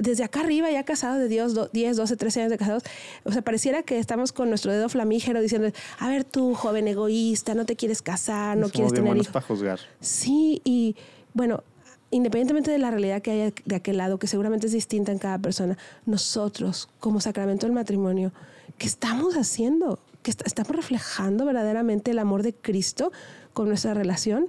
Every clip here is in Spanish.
desde acá arriba, ya casados de Dios, 10, 12, 13 años de casados, o sea, pareciera que estamos con nuestro dedo flamígero diciendo, a ver tú, joven egoísta, no te quieres casar, no quieres tener hijos. para juzgar. Sí, y bueno, independientemente de la realidad que haya de aquel lado, que seguramente es distinta en cada persona, nosotros, como sacramento del matrimonio, ¿qué estamos haciendo? ¿Que estamos reflejando verdaderamente el amor de Cristo con nuestra relación?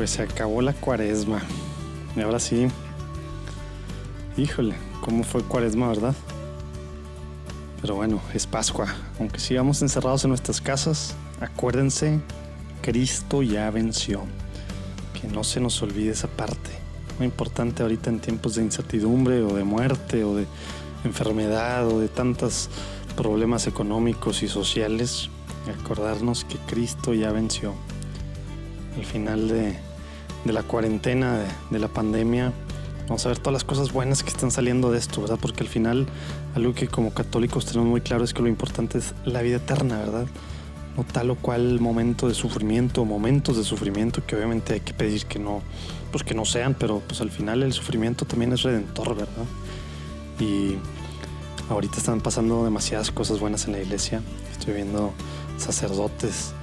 Pues se acabó la cuaresma. Y ahora sí. Híjole, ¿cómo fue cuaresma, verdad? Pero bueno, es Pascua. Aunque sigamos encerrados en nuestras casas, acuérdense, Cristo ya venció. Que no se nos olvide esa parte. Muy importante ahorita en tiempos de incertidumbre o de muerte o de enfermedad o de tantos problemas económicos y sociales, acordarnos que Cristo ya venció. Al final de, la cuarentena, de, de la pandemia, Vamos a ver todas las cosas buenas que están saliendo de esto, ¿verdad? Porque al final, algo que como católicos tenemos muy claro es que lo importante es la vida eterna, ¿verdad? No tal o cual momento de sufrimiento, momentos de sufrimiento que obviamente hay que pedir que no, pues que no sean, pero pues al final el sufrimiento también es redentor, ¿verdad? Y ahorita están pasando demasiadas cosas buenas en la iglesia. Estoy viendo sacerdotes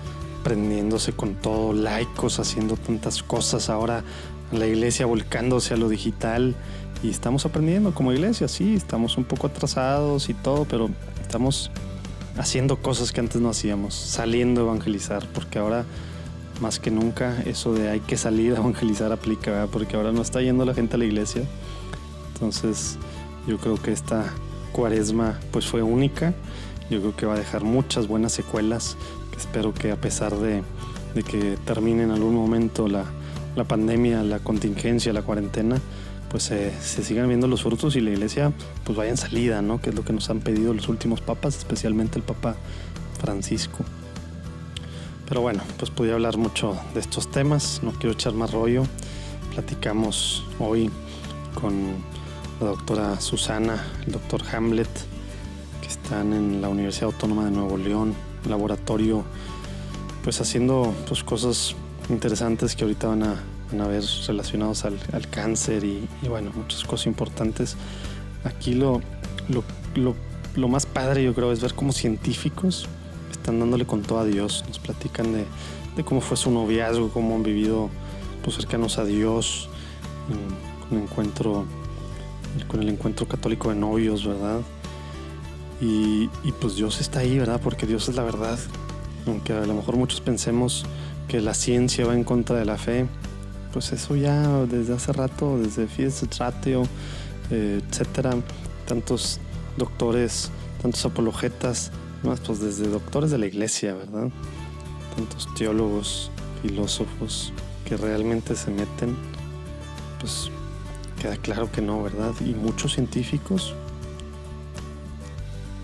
prendiéndose con todo, laicos haciendo tantas cosas ahora la iglesia volcándose a lo digital y estamos aprendiendo como iglesia, sí, estamos un poco atrasados y todo, pero estamos haciendo cosas que antes no hacíamos, saliendo a evangelizar, porque ahora más que nunca eso de hay que salir a evangelizar aplica, porque ahora no está yendo la gente a la iglesia. Entonces, yo creo que esta cuaresma pues fue única. Yo creo que va a dejar muchas buenas secuelas, espero que a pesar de, que termine en algún momento la, la pandemia, la contingencia, la cuarentena, pues se sigan viendo los frutos y la iglesia pues vaya en salida, ¿no? Que es lo que nos han pedido los últimos papas, especialmente el Papa Francisco. Pero bueno, pues podía hablar mucho de estos temas, no quiero echar más rollo. Platicamos hoy con la doctora Susana, el doctor Hamlet, que están en la Universidad Autónoma de Nuevo León, laboratorio, pues haciendo pues cosas interesantes que ahorita van a, ver relacionados al, cáncer y, bueno, muchas cosas importantes. Aquí lo, lo, más padre yo creo es ver cómo científicos están dándole con todo a Dios. Nos platican de, cómo fue su noviazgo, cómo han vivido pues, cercanos a Dios, encuentro, con el encuentro católico de novios, ¿verdad? Y, pues Dios está ahí, ¿verdad? Porque Dios es la verdad. Aunque a lo mejor muchos pensemos que la ciencia va en contra de la fe, pues eso ya desde hace rato, desde Fides Tratio, eh, etcétera, tantos doctores, tantos apologetas, más pues desde doctores de la iglesia, ¿verdad? Tantos teólogos, filósofos que realmente se meten, pues queda claro que no, ¿verdad? Y muchos científicos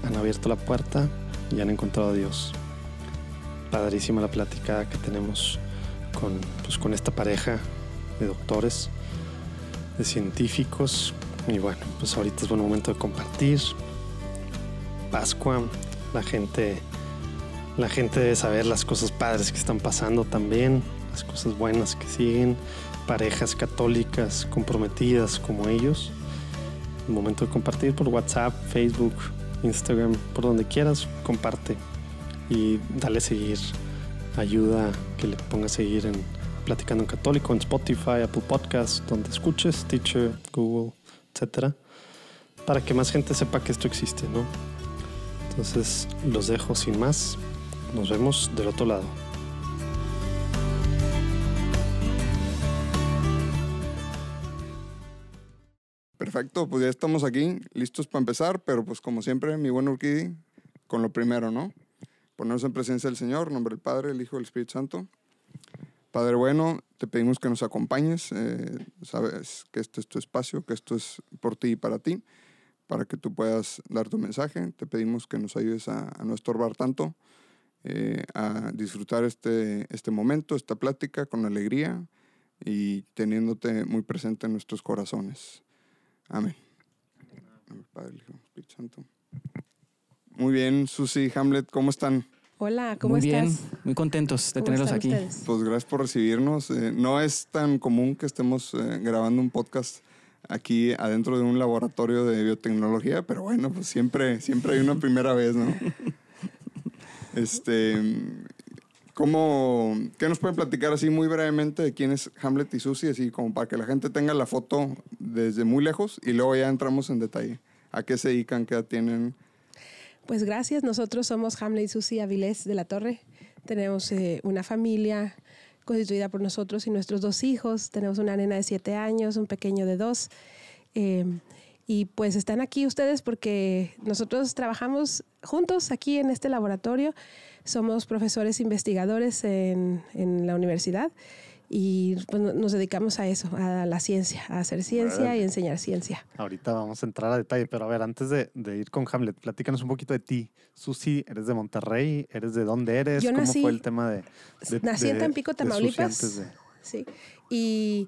han abierto la puerta y han encontrado a Dios padrísima la plática que tenemos con, pues, con esta pareja de doctores, de científicos. Y bueno, pues ahorita es buen momento de compartir. Pascua, la gente, la gente debe saber las cosas padres que están pasando también, las cosas buenas que siguen, parejas católicas comprometidas como ellos. Momento de compartir por WhatsApp, Facebook, Instagram, por donde quieras, comparte y dale seguir. Ayuda que le ponga a seguir en Platicando en Católico, en Spotify, Apple Podcasts, donde escuches, Teacher, Google, etcétera, para que más gente sepa que esto existe, ¿no? Entonces los dejo sin más. Nos vemos del otro lado. Perfecto, pues ya estamos aquí, listos para empezar, pero pues como siempre, mi buen Urquidi, con lo primero, ¿no? ponernos en presencia del Señor, nombre del Padre, el Hijo el Espíritu Santo. Padre bueno, te pedimos que nos acompañes. eh, sabes que este es tu espacio, que esto es por ti y para ti, para que tú puedas dar tu mensaje. Te pedimos que nos ayudes a, a no estorbar tanto, eh, a disfrutar este, este momento, esta plática con alegría y teniéndote muy presente en nuestros corazones. Amén. Amén, Padre, Hijo, Espíritu Santo. Muy bien, Susi, Hamlet, ¿cómo están? Hola, ¿cómo Muy estás? bien, muy contentos de ¿Cómo tenerlos aquí. ustedes? Pues gracias por recibirnos. Eh, no es tan común que estemos eh, grabando un podcast aquí adentro de un laboratorio de biotecnología, pero bueno, pues siempre, siempre hay una primera vez, ¿no? Este, ¿cómo, ¿Qué nos pueden platicar así muy brevemente de quién es Hamlet y Susi, así como para que la gente tenga la foto desde muy lejos y luego ya entramos en detalle? ¿A qué se dedican? ¿Qué edad tienen? Pues gracias. Nosotros somos Hamlet y Susi Avilés de la Torre. Tenemos eh, una familia constituida por nosotros y nuestros dos hijos. Tenemos una nena de siete años, un pequeño de dos. Eh, y pues están aquí ustedes porque nosotros trabajamos juntos aquí en este laboratorio. Somos profesores investigadores en, en la universidad y pues, no- nos dedicamos a eso, a la ciencia, a hacer ciencia y enseñar ciencia. Ahorita vamos a entrar a detalle, pero a ver, antes de, de ir con Hamlet, platícanos un poquito de ti. Susi, ¿eres de Monterrey? ¿Eres de dónde eres? Yo ¿Cómo nací- fue el tema de, de- Nací en Tampico, Tamaulipas. antes de- Sí. Y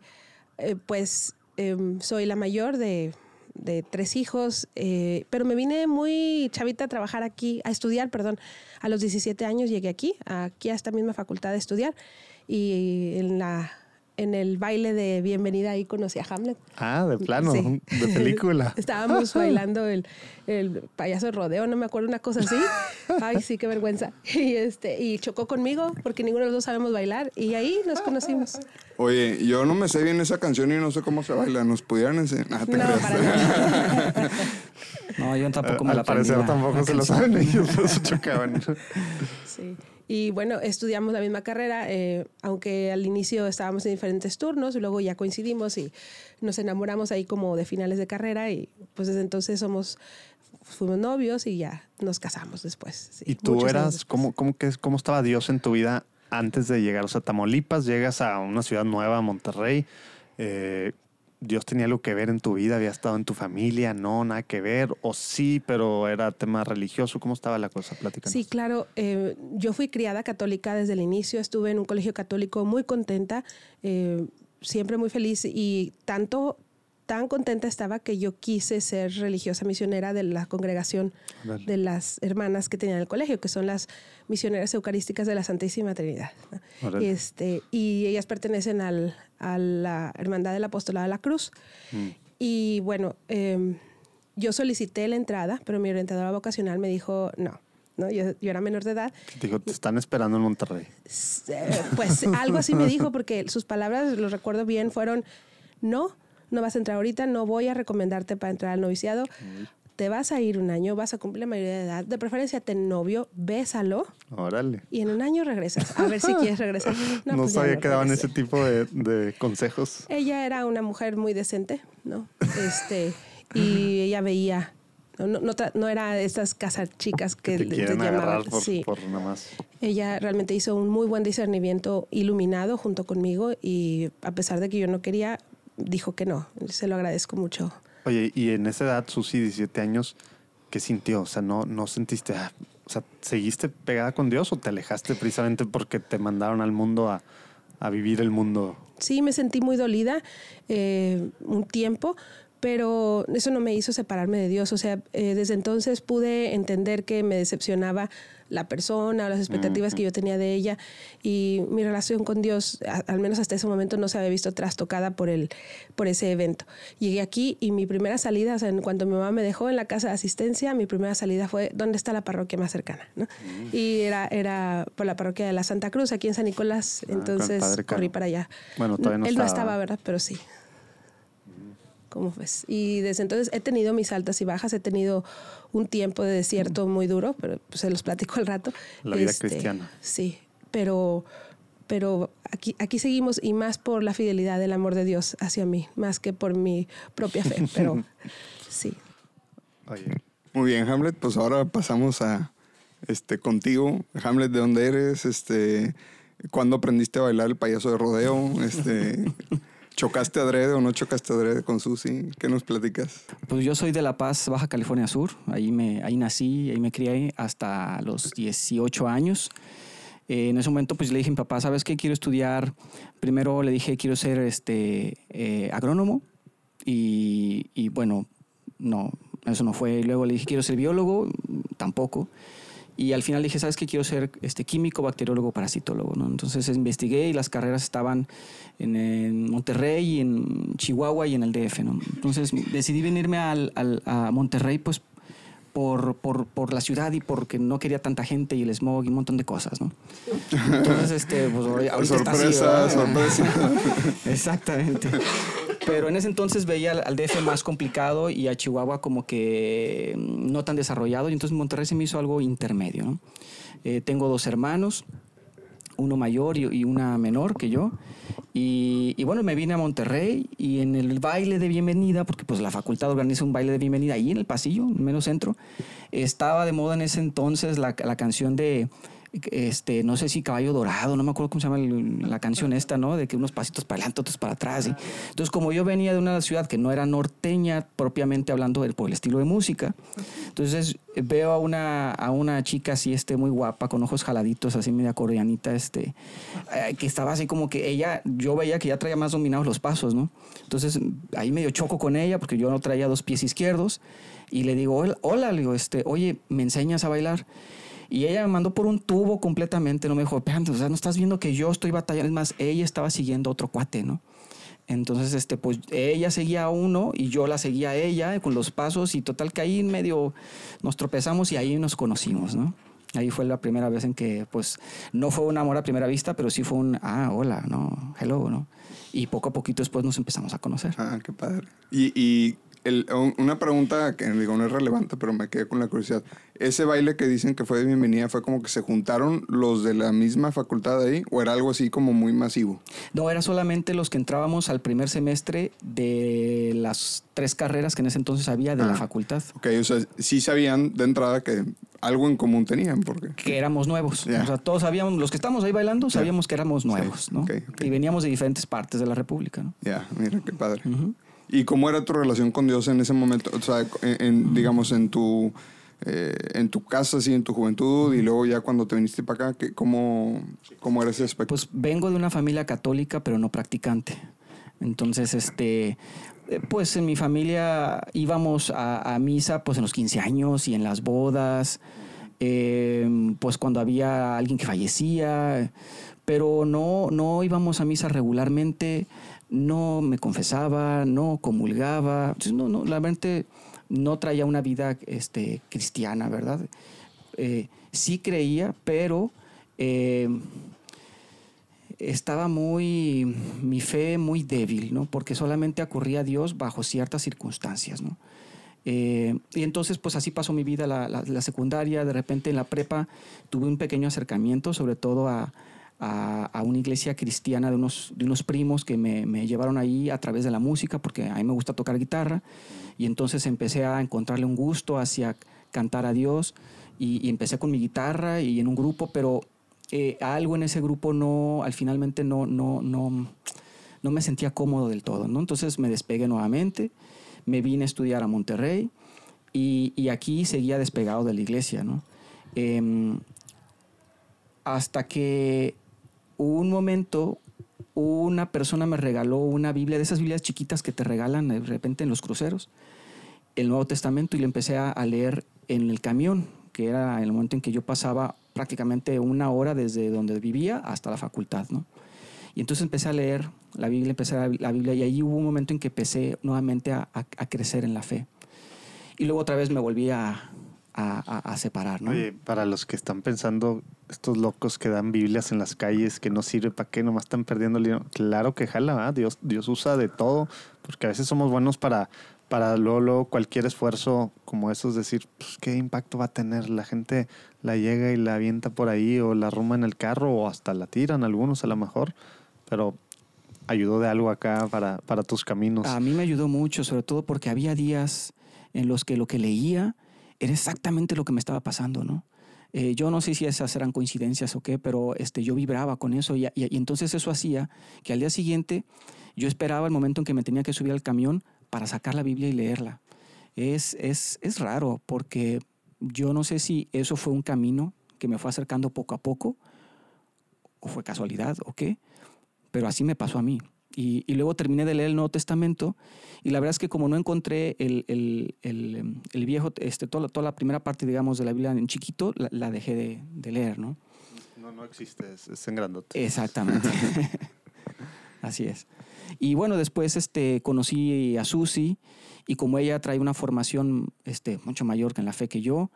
eh, pues em, soy la mayor de, de tres hijos, eh, pero me vine muy chavita a trabajar aquí, a estudiar, perdón. A los 17 años llegué aquí, aquí a esta misma facultad de estudiar. Y en, la, en el baile de bienvenida ahí conocí a Hamlet. Ah, de plano, Sí. de película. Estábamos bailando el, el payaso de rodeo, no me acuerdo, una cosa así. Ay, sí, qué vergüenza. Y, este, y chocó conmigo porque ninguno de los dos sabemos bailar y ahí nos conocimos. Oye, yo no me sé bien esa canción y no sé cómo se baila. ¿Nos pudieran enseñar? Ah, No, para. No, yo tampoco me Al la aprendí parecer la- tampoco la se lo saben ellos, eso chocaban. Sí. Y bueno, estudiamos la misma carrera, eh, aunque al inicio estábamos en diferentes turnos, y luego ya coincidimos y nos enamoramos ahí como de finales de carrera y pues desde entonces somos, fuimos novios y ya nos casamos después. sí, ¿Y tú eras, después. cómo, cómo, que, cómo estaba Dios en tu vida antes de llegar? O sea, Tamaulipas, llegas a una ciudad nueva, Monterrey. eh, ¿Dios tenía algo que ver en tu vida? ¿Había estado en tu familia? ¿No? ¿Nada que ver? ¿O sí, pero era tema religioso? ¿Cómo estaba la cosa? Platícanos. Sí, claro. eh, yo fui criada católica desde el inicio. Estuve en un colegio católico muy contenta, eh, siempre muy feliz y tanto, tan contenta estaba que yo quise ser religiosa misionera de la congregación de las hermanas que tenían el colegio, que son las misioneras eucarísticas de la Santísima Trinidad. Este, y ellas pertenecen al, a la Hermandad del Apostolado de la Cruz. Mm. Y bueno, eh, yo solicité la entrada, pero mi orientadora vocacional me dijo no. ¿no? Yo, yo era menor de edad. Te dijo, te están esperando en Monterrey. Eh, Pues algo así me dijo, porque sus palabras, lo recuerdo bien, fueron, no, no vas a entrar ahorita, no voy a recomendarte para entrar al noviciado. Te vas a ir un año, vas a cumplir la mayoría de edad. De preferencia, ten novio, bésalo Órale. y en un año regresas. A ver si quieres regresar. No, pues ya sabía no que daban ese tipo de, de consejos. Ella era una mujer muy decente, ¿no? Este, y ella veía, no, no, no no era estas casas chicas que Que te quieren llamaban. por, Sí. por nada más. Ella realmente hizo un muy buen discernimiento iluminado junto conmigo y a pesar de que yo no quería, dijo que no. Se lo agradezco mucho. Oye, y en esa edad, Susi, 17 años, ¿qué sintió? O sea, ¿no, no sentiste, ah, o sea, ¿seguiste pegada con Dios o te alejaste precisamente porque te mandaron al mundo a, a vivir el mundo? Sí, me sentí muy dolida eh, un tiempo, pero eso no me hizo separarme de Dios. O sea, eh, desde entonces pude entender que me decepcionaba la persona o las expectativas que yo tenía de ella y mi relación con Dios, a- al menos hasta ese momento, no se había visto trastocada por, el, por ese evento. Llegué aquí y mi primera salida, o sea, en cuanto mi mamá me dejó en la casa de asistencia, mi primera salida fue, ¿dónde está la parroquia más cercana? ¿no? Y era, era por la parroquia de la Santa Cruz, aquí en San Nicolás. Ah, Entonces corrí para allá. Bueno, todavía no Él no estaba. estaba, ¿verdad? Pero sí. ¿Cómo ves? Y desde entonces he tenido mis altas y bajas, he tenido un tiempo de desierto muy duro, pero pues, se los platico al rato. Este, La vida cristiana. Sí, pero, pero aquí, aquí seguimos y más por la fidelidad del amor de Dios hacia mí, más que por mi propia fe, pero sí. Oye, Muy bien, Hamlet, pues ahora pasamos a este contigo. Hamlet, ¿de dónde eres? Este, ¿Cuándo aprendiste a bailar el payaso de rodeo? Este, ¿Chocaste adrede o no chocaste adrede con Susi? ¿Qué nos platicas? Pues yo soy de La Paz, Baja California Sur. Ahí, me, ahí nací, ahí me crié hasta los 18 años. Eh, en ese momento pues le dije a mi papá, ¿sabes qué? Quiero estudiar. Primero le dije, quiero ser este, eh, agrónomo. Y, y bueno, no, eso no fue. Luego le dije, quiero ser biólogo. Tampoco. Y al final dije, ¿sabes qué? Quiero ser este, químico, bacteriólogo, parasitólogo. ¿no? Entonces investigué y las carreras estaban en, en Monterrey, y en Chihuahua y en el DF. ¿no? Entonces decidí venirme al, al- a Monterrey pues por, por, por la ciudad y porque no quería tanta gente y el smog y un montón de cosas. ¿no? Entonces, este, pues ahorita está así, sorpresa, sorpresa. Exactamente. Pero en ese entonces veía al, DF más complicado y a Chihuahua como que mm, no tan desarrollado. Y entonces Monterrey se me hizo algo intermedio. ¿no? Eh, tengo dos hermanos, uno mayor y, una menor que yo. Y, bueno, me vine a Monterrey y en el baile de bienvenida, porque pues la facultad organiza un baile de bienvenida ahí en el pasillo, en el mero centro, estaba de moda en ese entonces la, la canción de, este, no sé si Caballo Dorado, no me acuerdo cómo se llama la canción esta, ¿no? De que unos pasitos para adelante, otros para atrás. y- entonces, como yo venía de una ciudad que no era norteña, propiamente hablando del- por el estilo de música, entonces veo a una, a una chica así, este, muy guapa, con ojos jaladitos, así media coreanita, este, eh, que estaba así como que ella, yo veía que ya traía más dominados los pasos, ¿no? Entonces, ahí medio choco con ella, porque yo no traía dos pies izquierdos, y le digo, hola, le este, oye, ¿me enseñas a bailar? Y ella me mandó por un tubo completamente, no me dijo, o sea, no estás viendo que yo estoy batallando, es más, ella estaba siguiendo otro cuate, ¿no? Entonces, este, pues ella seguía a uno y yo la seguía a ella con los pasos y total que ahí medio nos tropezamos y ahí nos conocimos, ¿no? Ahí fue la primera vez en que, pues, no fue un amor a primera vista, pero sí fue un, ah, hola, ¿no? Hello, ¿no? Y poco a poquito después nos empezamos a conocer. Ah, qué padre. Y, y el- una pregunta que digo no es relevante, pero me quedé con la curiosidad. Ese baile que dicen que fue de bienvenida, ¿fue como que se juntaron los de la misma facultad ahí? ¿O era algo así como muy masivo? No, era solamente los que entrábamos al primer semestre de las tres carreras que en ese entonces había de la Ah. facultad, Ok, o sea, sí sabían de entrada que algo en común tenían, porque... que éramos nuevos. O sea, todos sabíamos, los que estábamos ahí bailando, sabíamos que éramos nuevos, Sí, ¿no? Y veníamos de diferentes partes de la República, ¿no? Ya, mira, qué padre. Ujú. ¿Y cómo era tu relación con Dios en ese momento? O sea, en, digamos, en tu, eh, en tu casa, así, en tu juventud, y luego ya cuando te viniste para acá, ¿qué- cómo, ¿cómo era ese aspecto? Pues vengo de una familia católica, pero no practicante. Entonces, este, eh, pues en mi familia íbamos a, misa pues en los 15 años y en las bodas, eh, pues cuando había alguien que fallecía, pero no, no íbamos a misa regularmente, no me confesaba, no comulgaba, no, no, verdad no traía una vida este, cristiana, ¿verdad? Eh, sí creía, pero eh, estaba muy, mi fe muy débil, ¿no? Porque solamente acurría a Dios bajo ciertas circunstancias, ¿no? Eh, y entonces, pues así pasó mi vida, la, la- la secundaria, de repente en la prepa tuve un pequeño acercamiento, sobre todo a, a- a una iglesia cristiana de unos, de unos primos que me, me llevaron ahí a través de la música, porque a mí me gusta tocar guitarra, y entonces empecé a encontrarle un gusto hacia cantar a Dios, y, empecé con mi guitarra y en un grupo, pero eh, algo en ese grupo no, al finalmente no, no, no, no me sentía cómodo del todo, ¿no? Entonces me despegué nuevamente, me vine a estudiar a Monterrey y, y aquí seguía despegado de la iglesia, ¿no? Em, hasta que un momento una persona me regaló una Biblia, de esas Biblias chiquitas que te regalan de repente en los cruceros, el Nuevo Testamento y lo empecé a, leer en el camión, que era el momento en que yo pasaba prácticamente una hora desde donde vivía hasta la facultad, ¿no? Y entonces empecé a leer la Biblia, empecé a la Biblia y ahí hubo un momento en que empecé nuevamente a crecer en la fe. Y luego otra vez me volví a, a- a- a separar, ¿no? Oye, para los que están pensando, estos locos que dan Biblias en las calles, que no sirve para qué, nomás están perdiendo el dinero. Claro que jala. Dios, Dios usa de todo, porque a veces somos buenos para, para luego, luego cualquier esfuerzo como eso, es decir, pues, ¿qué impacto va a tener? La gente la llega y la avienta por ahí, o la arruma en el carro, o hasta la tiran algunos a lo mejor, pero ayudó de algo acá para, para tus caminos. A mí me ayudó mucho, sobre todo porque había días en los que lo que leía era exactamente lo que me estaba pasando, ¿no? Eh, yo no sé si esas eran coincidencias o qué, pero este, yo vibraba con eso y, y, entonces eso hacía que al día siguiente yo esperaba el momento en que me tenía que subir al camión para sacar la Biblia y leerla. Es, es, es raro porque yo no sé si eso fue un camino que me fue acercando poco a poco o fue casualidad o qué, pero así me pasó a mí. Y, luego terminé de leer el Nuevo Testamento y la verdad es que como no encontré el, el, el, el viejo, este, toda, toda, la primera parte, digamos, de la Biblia en chiquito, la, dejé de, de, leer, ¿no? No, no existe, es, en grandote. Exactamente. Así es. Y bueno, después este, conocí a Susi y como ella trae una formación este, mucho mayor que en la fe que yo,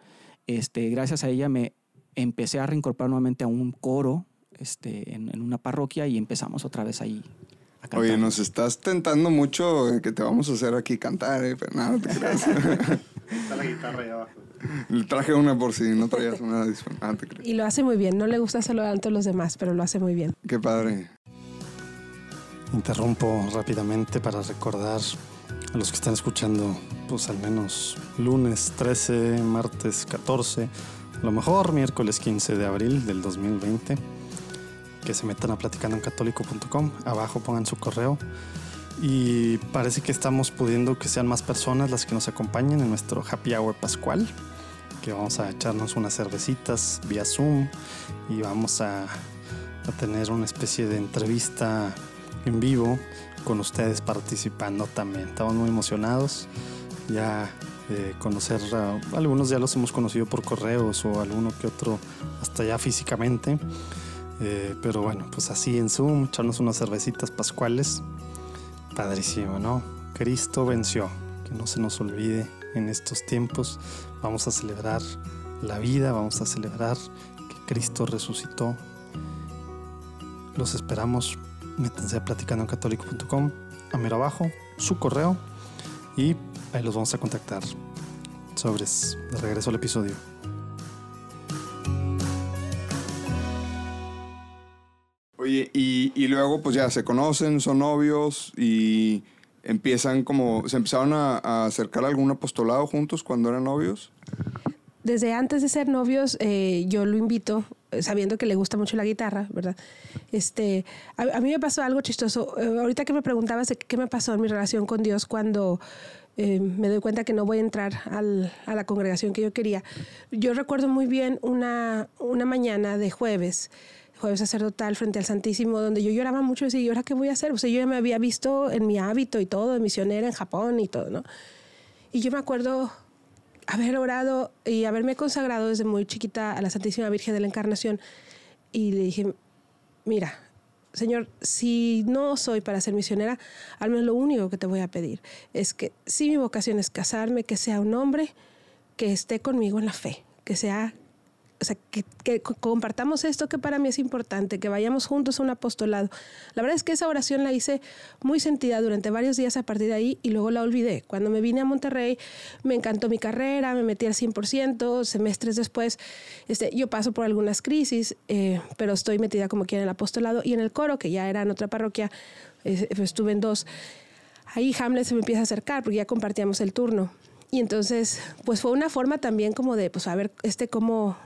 este, gracias a ella me empecé a reincorporar nuevamente a un coro este, en, en una parroquia y empezamos otra vez ahí Oye, nos estás tentando mucho que te vamos a hacer aquí cantar, ¿eh? Pero no, te creas. Está la guitarra ahí abajo. Le traje una por si no traías una ah, Y lo hace muy bien. No le gusta saludar a todos los demás, pero lo hace muy bien. Qué padre. Interrumpo rápidamente para recordar a los que están escuchando, pues al menos lunes 13, martes 14, a lo mejor miércoles 15 de abril del 2020 que se metan a platicandoencatólico.com. Abajo pongan su correo. Y parece que estamos pudiendo que sean más personas las que nos acompañen en nuestro happy hour pascual. Que vamos a echarnos unas cervecitas vía Zoom y vamos a, a tener una especie de entrevista en vivo con ustedes participando también. Estamos muy emocionados ya de conocer, algunos ya los hemos conocido por correos o alguno que otro hasta ya físicamente. Eh, pero bueno, pues así en Zoom, echarnos unas cervecitas pascuales. Padrísimo, ¿no? Cristo venció. Que no se nos olvide en estos tiempos. Vamos a celebrar la vida, vamos a celebrar que Cristo resucitó. Los esperamos. Métanse a platicando en católico.com. A mero abajo, su correo. Y ahí los vamos a contactar. Sobres. De regreso al episodio. Y, luego pues ya se conocen, son novios y empiezan como, ¿se empezaron a, acercar a algún apostolado juntos cuando eran novios? Desde antes de ser novios, eh, yo lo invito, eh, sabiendo que le gusta mucho la guitarra, ¿verdad? Este, a, mí me pasó algo chistoso. Eh, ahorita que me preguntabas qué me pasó en mi relación con Dios cuando me doy cuenta que no voy a entrar al, a la congregación que yo quería. Yo recuerdo muy bien una, una mañana de jueves jueves sacerdotal frente al Santísimo, donde yo lloraba mucho y decía, ¿y ahora qué voy a hacer? O sea, yo ya me había visto en mi hábito y todo, de misionera en Japón y todo, ¿no? Y yo me acuerdo haber orado y haberme consagrado desde muy chiquita a la Santísima Virgen de la Encarnación. Y le dije, mira, Señor, si no soy para ser misionera, al menos lo único que te voy a pedir es que si mi vocación es casarme, que sea un hombre que esté conmigo en la fe, que sea o sea, que, compartamos esto que para mí es importante, que vayamos juntos a un apostolado. La verdad es que esa oración la hice muy sentida durante varios días a partir de ahí y luego la olvidé. Cuando me vine a Monterrey me encantó mi carrera, me metí al 100%, semestres después este, yo paso por algunas crisis, eh, pero estoy metida como quiera en el apostolado y en el coro, que ya era en otra parroquia, estuve en dos. Ahí Hamlet se me empieza a acercar porque ya compartíamos el turno. Y entonces, pues fue una forma también como de, pues a ver, este cómo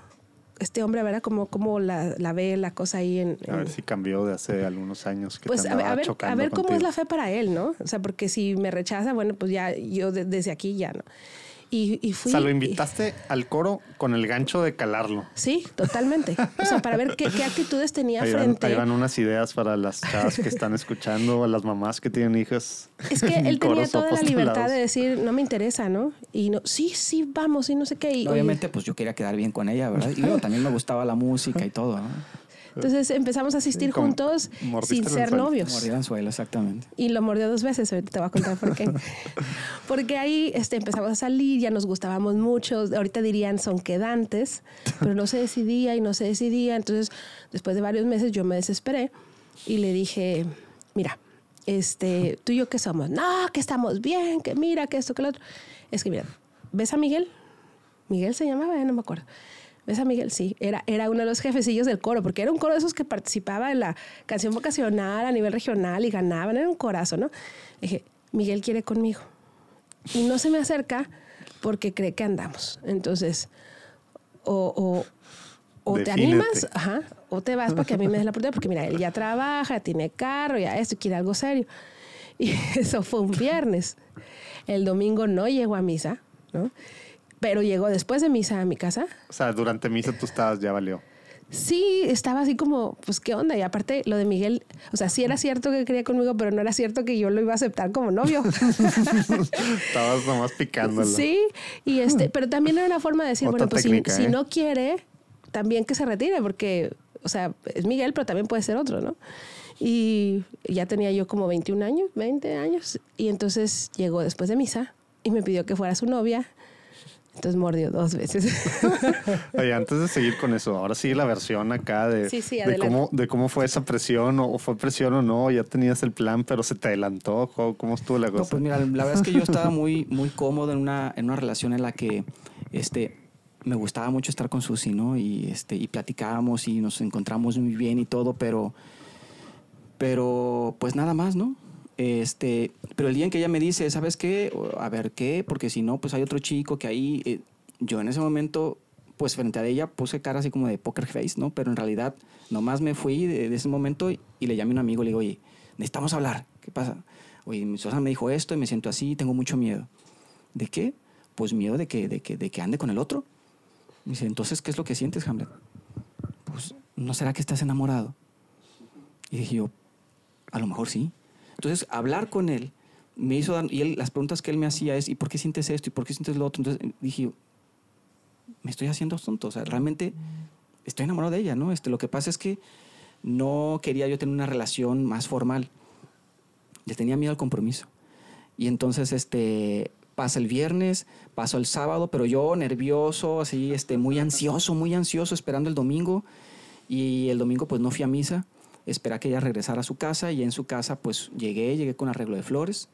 este hombre, a ver cómo, cómo la, la, ve la cosa ahí en, A ver si cambió de hace algunos años. Que pues a ver, a ver, cómo es la fe para él, ¿no? O sea, porque si me rechaza, bueno, pues ya yo desde aquí ya, ¿no? Y, fui, o sea, lo invitaste al coro con el gancho de calarlo. Sí, totalmente. O sea, para ver qué, actitudes tenía frente. Ahí van unas ideas para las chavas que están escuchando, o las mamás que tienen hijas. Es que él tenía toda la libertad de decir, no me interesa, ¿no? Y no, sí, sí, vamos, y no sé qué. Obviamente, pues yo quería quedar bien con ella, ¿verdad? Y luego también me gustaba la música y todo, ¿no? Entonces empezamos a asistir juntos sin ser novios. Mordió anzuelo, exactamente. Y lo mordió dos veces, ahorita te voy a contar por qué. Porque ahí este, empezamos a salir, ya nos gustábamos mucho, ahorita dirían son quedantes, pero no se decidía y no se decidía. Entonces, después de varios meses yo me desesperé y le dije, mira, este, tú y yo qué somos, no, que estamos bien, que mira, que esto, que lo otro. Es que mira, ¿ves a Miguel? Miguel se llamaba, no me acuerdo. ¿Ves a Miguel? Sí, era, era uno de los jefecillos del coro, porque era un coro de esos que participaba en la canción vocacional a nivel regional y ganaban, era un corazo, ¿no? dije, Miguel quiere conmigo. Y no se me acerca porque cree que andamos. Entonces, o, o te animas, ajá, o te vas porque a mí me des la oportunidad, porque mira, él ya trabaja, tiene carro, ya esto, quiere algo serio. Y eso fue un viernes. El domingo no llegó a misa, ¿no? Pero llegó después de misa a mi casa. O sea, durante misa tú estabas, ya valió. Sí, estaba así como, pues, ¿qué onda? Y aparte, lo de Miguel, o sea, sí era cierto que quería conmigo, pero no era cierto que yo lo iba a aceptar como novio. Estabas nomás picándolo. Sí, y este, pero también era una forma de decir, Otra bueno, pues si- técnica, si, ¿eh? no quiere, también que se retire, porque, o sea, es Miguel, pero también puede ser otro, ¿no? Y ya tenía yo como 21 años, 20 años, y entonces llegó después de misa y me pidió que fuera su novia. Entonces mordió dos veces. Oye, antes de seguir con eso, ahora sí la versión acá de, Sí, sí, de, cómo, de cómo fue esa presión, o fue presión o no, ya tenías el plan, pero se te adelantó, ¿cómo, cómo estuvo la No, cosa? pues mira, la verdad es que yo estaba muy, muy cómodo en una, en una relación en la que este, me gustaba mucho estar con Susi, ¿no? Y, este, y platicábamos y nos encontramos muy bien y todo, pero, pero pues nada más, ¿no? Este, pero el día en que ella me dice, ¿sabes qué? A ver, ¿qué? Porque si no, pues hay otro chico que ahí, eh, yo en ese momento, pues frente a ella puse cara así como de poker face, ¿no? Pero en realidad nomás me fui de, ese momento y, y le llamé a un amigo, le digo, oye, necesitamos hablar, ¿qué pasa? Oye, mi esposa me dijo esto y me siento así, tengo mucho miedo. ¿De qué? Pues miedo de que, de que, de que ande con el otro. Me dice, entonces, ¿qué es lo que sientes, Hamlet? Pues, ¿no será que estás enamorado? Y dije yo, a lo mejor sí. Entonces, hablar con él me hizo dar, y él, las preguntas que él me hacía es, ¿y por qué sientes esto? ¿Y por qué sientes lo otro? Entonces dije, me estoy haciendo tonto. O sea, realmente estoy enamorado de ella, ¿no? Este, lo que pasa es que no quería yo tener una relación más formal. Le tenía miedo al compromiso. Y entonces, este, pasa el viernes, pasó el sábado, pero yo nervioso, así, este, muy ansioso, muy ansioso, esperando el domingo. Y el domingo, pues, no fui a misa. Esperé a que ella regresara a su casa y en su casa, pues, llegué, llegué con arreglo de flores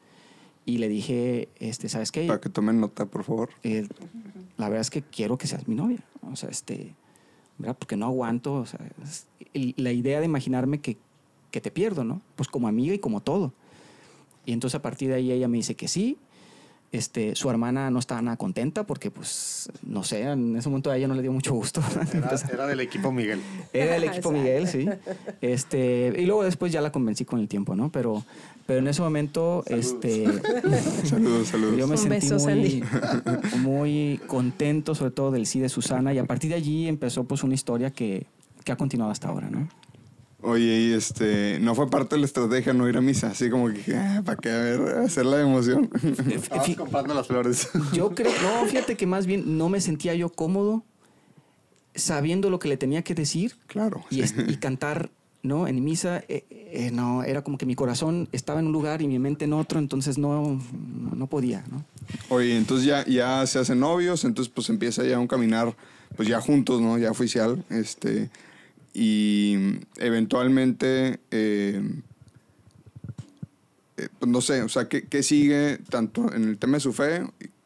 y le dije, este, ¿sabes qué? Para que tomen nota, por favor. eh, la verdad es que quiero que seas mi novia. O sea, este, ¿verdad? Porque no aguanto. O sea, la idea de imaginarme que, que te pierdo, ¿no? Pues como amiga y como todo. Y entonces a partir de ahí ella me dice que sí. Este, su hermana no estaba nada contenta porque, pues, no sé, en ese momento a ella no le dio mucho gusto. Era, del equipo Miguel. era el equipo Miguel, sí. Este, y luego después ya la convencí con el tiempo, ¿no? Pero, pero en ese momento, este, Saludos, saludos. yo me Un sentí beso, muy, muy contento, sobre todo del sí de Susana, y a partir de allí empezó pues una historia que, que ha continuado hasta ahora, ¿no? Oye, y este, no fue parte de la estrategia no ir a misa, así como que, ah, ¿para qué? A ver, hacer la emoción. Estabas comprando las flores. Yo creo, no, fíjate que más bien no me sentía yo cómodo sabiendo lo que le tenía que decir claro. y, es- y cantar, ¿no? En misa, eh, eh, no, era como que mi corazón estaba en un lugar y mi mente en otro, entonces no, no, no podía, ¿no? Oye, entonces ya, ya se hacen novios, entonces pues empieza ya un caminar, pues ya juntos, ¿no? Ya oficial, este, y eventualmente, eh, eh, pues no sé, o sea, ¿qué, qué sigue tanto en el tema de su fe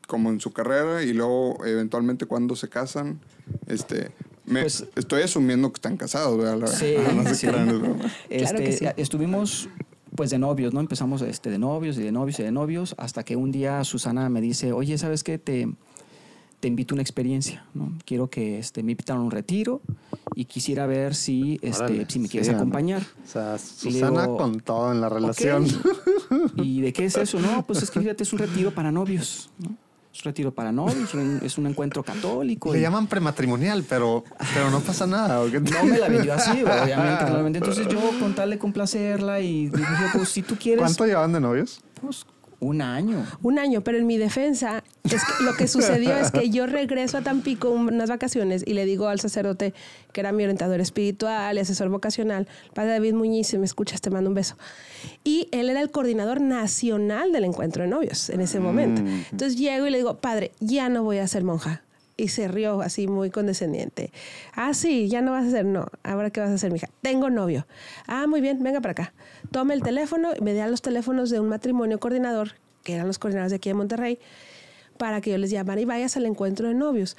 como en su carrera y luego eventualmente cuando se casan? Este, me- Pues- estoy asumiendo que están casados, ¿verdad? La- Sí, no se sí. Claro Este, que sí. Estuvimos pues de novios, ¿no? Empezamos este, de novios y de novios y de novios hasta que un día Susana me dice, oye, ¿sabes qué? Te, te invito a una experiencia, ¿no? Quiero que este, me invitaron a un retiro y quisiera ver si, este, Órale, si me quieres sí, acompañar. O sea, Susana digo, con todo en la relación. ¿Y de qué es eso? No, pues es que fíjate, es un retiro para novios, ¿no? Es un retiro para novios, un- es un encuentro católico. Le y- llaman prematrimonial, pero, pero no pasa nada. ¿o qué? No me la vendió así, obviamente, claramente. Entonces yo con tal de complacerla y dije, pues si tú quieres, ¿Cuánto llevaban de novios? pues un año. Un año, pero en mi defensa, es que lo que sucedió es que yo regreso a Tampico unas vacaciones y le digo al sacerdote, que era mi orientador espiritual y asesor vocacional, padre David Muñiz, si me escuchas, te mando un beso. Y él era el coordinador nacional del encuentro de novios en ese momento. Entonces llego y le digo, padre, ya no voy a ser monja. Y se rió así muy condescendiente. Ah, sí, ya no vas a ser, no. Ahora qué vas a hacer, mija. Tengo novio. Ah, muy bien, venga para acá. Tome el teléfono, me da los teléfonos de un matrimonio coordinador, que eran los coordinadores de aquí de Monterrey, para que yo les llamara y vayas al encuentro de novios.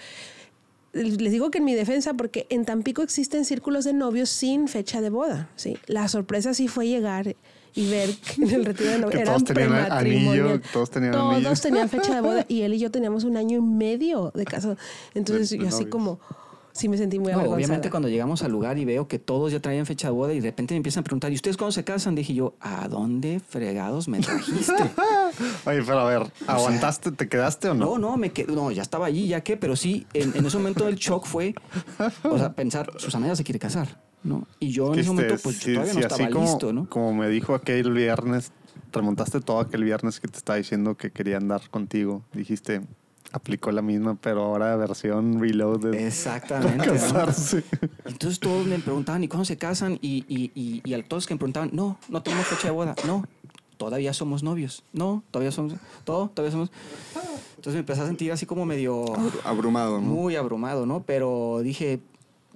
Les digo que en mi defensa, porque en Tampico existen círculos de novios sin fecha de boda. ¿sí? La sorpresa sí fue llegar y ver que en el retiro de Que eran todos tenían anillo, todos tenían Todos anillo. tenían fecha de boda y él y yo teníamos un año y medio de caso. Entonces De- de yo así novios. como, sí me sentí muy No, avergonzada. obviamente cuando llegamos al lugar y veo que todos ya traían fecha de boda y de repente me empiezan a preguntar, ¿y ustedes cuándo se casan? Dije yo, ¿a dónde fregados me trajiste? Oye, pero a ver, ¿aguantaste? ¿Te quedaste o no? No, no, me quedé, no, ya estaba allí, ya que, pero sí, en, en ese momento el shock fue, o sea, pensar, Susana ya se quiere casar, ¿no? Y yo en ese este, momento, pues sí, todavía sí, no así estaba como, listo, ¿no? Como me dijo aquel viernes, remontaste todo aquel viernes que te estaba diciendo que quería andar contigo. Dijiste, aplicó la misma, pero ahora versión reloaded. Exactamente. ¿no? Casarse. Entonces todos me preguntaban, ¿y cuándo se casan? Y, y, y, y a todos que me preguntaban, no, no tenemos fecha de boda, no, todavía somos novios, no, todavía somos, todo, todavía somos. Entonces me empecé a sentir así como medio Abrumado, ¿no? muy abrumado, ¿no? Pero dije,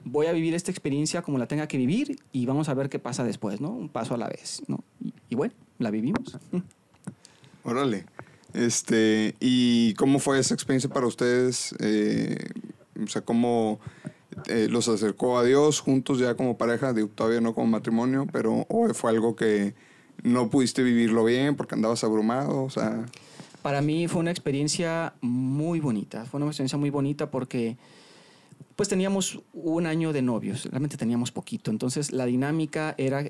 voy a vivir esta experiencia como la tenga que vivir y vamos a ver qué pasa después, ¿no? Un paso a la vez, ¿no? Y, y bueno, la vivimos. Órale. Este, ¿y cómo fue esa experiencia para ustedes? Eh, o sea, ¿cómo eh, los acercó a Dios juntos ya como pareja? Digo, todavía no como matrimonio, pero ¿o fue algo que no pudiste vivirlo bien porque andabas abrumado? O sea, Para mí fue una experiencia muy bonita, fue una experiencia muy bonita porque pues teníamos un año de novios, realmente teníamos poquito, entonces la dinámica era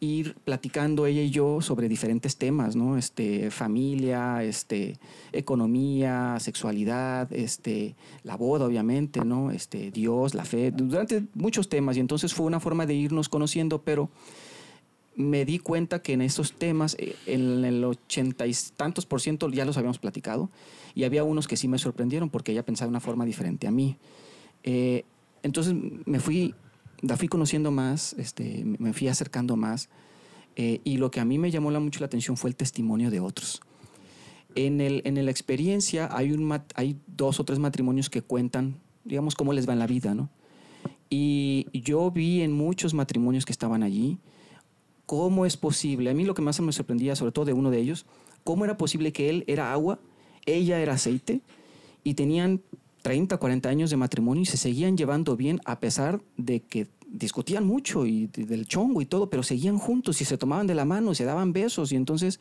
ir platicando ella y yo sobre diferentes temas, ¿no? Este, familia, este, economía, sexualidad, este, la boda, obviamente, ¿no? Este, Dios, la fe, durante muchos temas. Y entonces fue una forma de irnos conociendo, pero me di cuenta que en esos temas, eh, en el ochenta y tantos por ciento ya los habíamos platicado, y había unos que sí me sorprendieron porque ella pensaba de una forma diferente a mí. Eh, entonces me fui, la fui conociendo más, este, me fui acercando más, eh, y lo que a mí me llamó la, mucho la atención fue el testimonio de otros. En, el, en la experiencia hay, un, mat- hay dos o tres matrimonios que cuentan, digamos, cómo les va en la vida, ¿no? Y yo vi en muchos matrimonios que estaban allí, cómo es posible, a mí lo que más me sorprendía, sobre todo de uno de ellos, cómo era posible que él era agua, ella era aceite, y tenían 30, 40 años de matrimonio y se seguían llevando bien a pesar de que discutían mucho y de- del chongo y todo, pero seguían juntos y se tomaban de la mano y se daban besos y entonces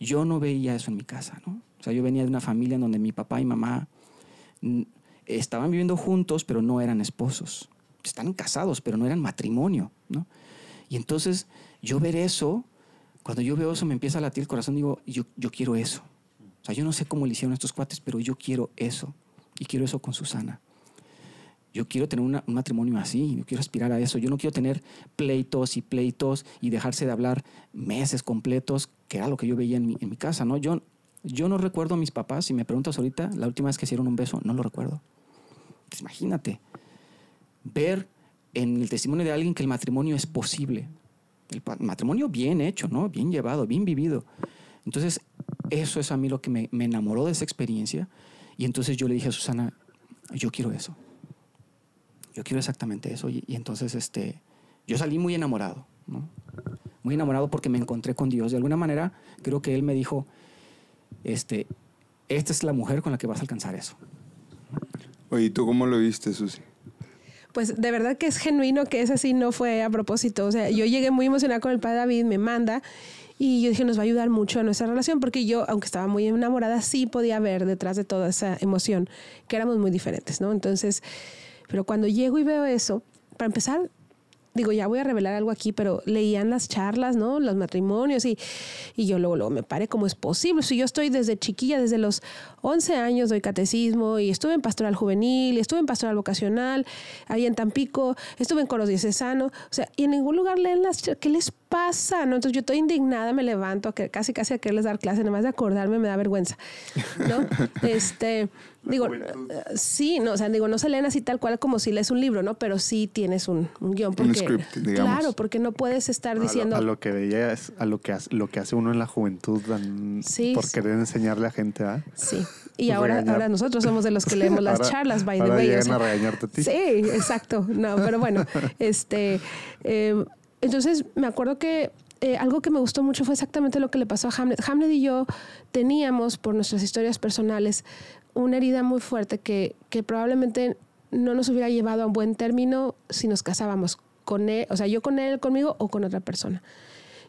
yo no veía eso en mi casa, ¿no? O sea, yo venía de una familia en donde mi papá y mamá estaban viviendo juntos, pero no eran esposos. Estaban casados, pero no eran matrimonio, ¿no? Y entonces yo ver eso, cuando yo veo eso me empieza a latir el corazón, digo, yo quiero eso. O sea, yo no sé cómo le hicieron estos cuates, pero yo quiero eso. Y quiero eso con Susana. Yo quiero tener una- un matrimonio así, yo quiero aspirar a eso. Yo no quiero tener pleitos y pleitos y dejarse de hablar meses completos, que era lo que yo veía en mi, en mi casa, ¿no? Yo, yo no recuerdo a mis papás, si me preguntas ahorita, la última vez que hicieron un beso, no lo recuerdo. Pues imagínate, ver en el testimonio de alguien que el matrimonio es posible. El matrimonio bien hecho, ¿no? Bien llevado, bien vivido. Entonces, eso es a mí lo que me, me enamoró de esa experiencia. Y entonces yo le dije a Susana, yo quiero eso. Yo quiero exactamente eso. Y, y entonces este, yo salí muy enamorado, ¿no? Muy enamorado porque me encontré con Dios. De alguna manera, creo que Él me dijo, este, esta es la mujer con la que vas a alcanzar eso. oye, ¿y tú cómo lo viste, Susi? Pues de verdad que es genuino que ese sí no fue a propósito. O sea, yo llegué muy emocionada con el padre David, me manda y yo dije, nos va a ayudar mucho a nuestra relación porque yo, aunque estaba muy enamorada, sí podía ver detrás de toda esa emoción que éramos muy diferentes, ¿no? Entonces, pero cuando llego y veo eso, para empezar, digo, ya voy a revelar algo aquí, pero leían las charlas, ¿no? Los matrimonios y, y yo luego, luego me paré cómo es posible. Si yo estoy desde chiquilla, desde los 11 años doy catecismo y estuve en pastoral juvenil, y estuve en pastoral vocacional, ahí en Tampico, estuve en coros diocesano, o sea, y en ningún lugar leen las charlas. ¿Qué les pasa? ¿No? Entonces yo estoy indignada, me levanto, a que, casi casi a quererles dar clase, nada más de acordarme me da vergüenza, ¿no? este, digo, eh, sí, no, o sea, digo, no se leen así tal cual como si lees un libro, ¿no? Pero sí tienes un, un guion. Porque, script, digamos. Claro, porque no puedes estar A lo- diciendo... A lo, que veía es a lo que hace, lo que hace uno en la juventud dan- Sí, por sí. querer enseñarle a gente, ¿ah? Sí. Y ahora, Regañar. ahora nosotros somos de los que leemos las Ahora- charlas, by the ahora way. o sea, a regañarte a ti. Sí, exacto. No, pero bueno, este, eh, entonces me acuerdo que eh, algo que me gustó mucho fue exactamente lo que le pasó a Hamlet. Hamlet y yo teníamos, por nuestras historias personales, una herida muy fuerte que, que probablemente no nos hubiera llevado a un buen término si nos casábamos con él, o sea, yo con él, conmigo o con otra persona.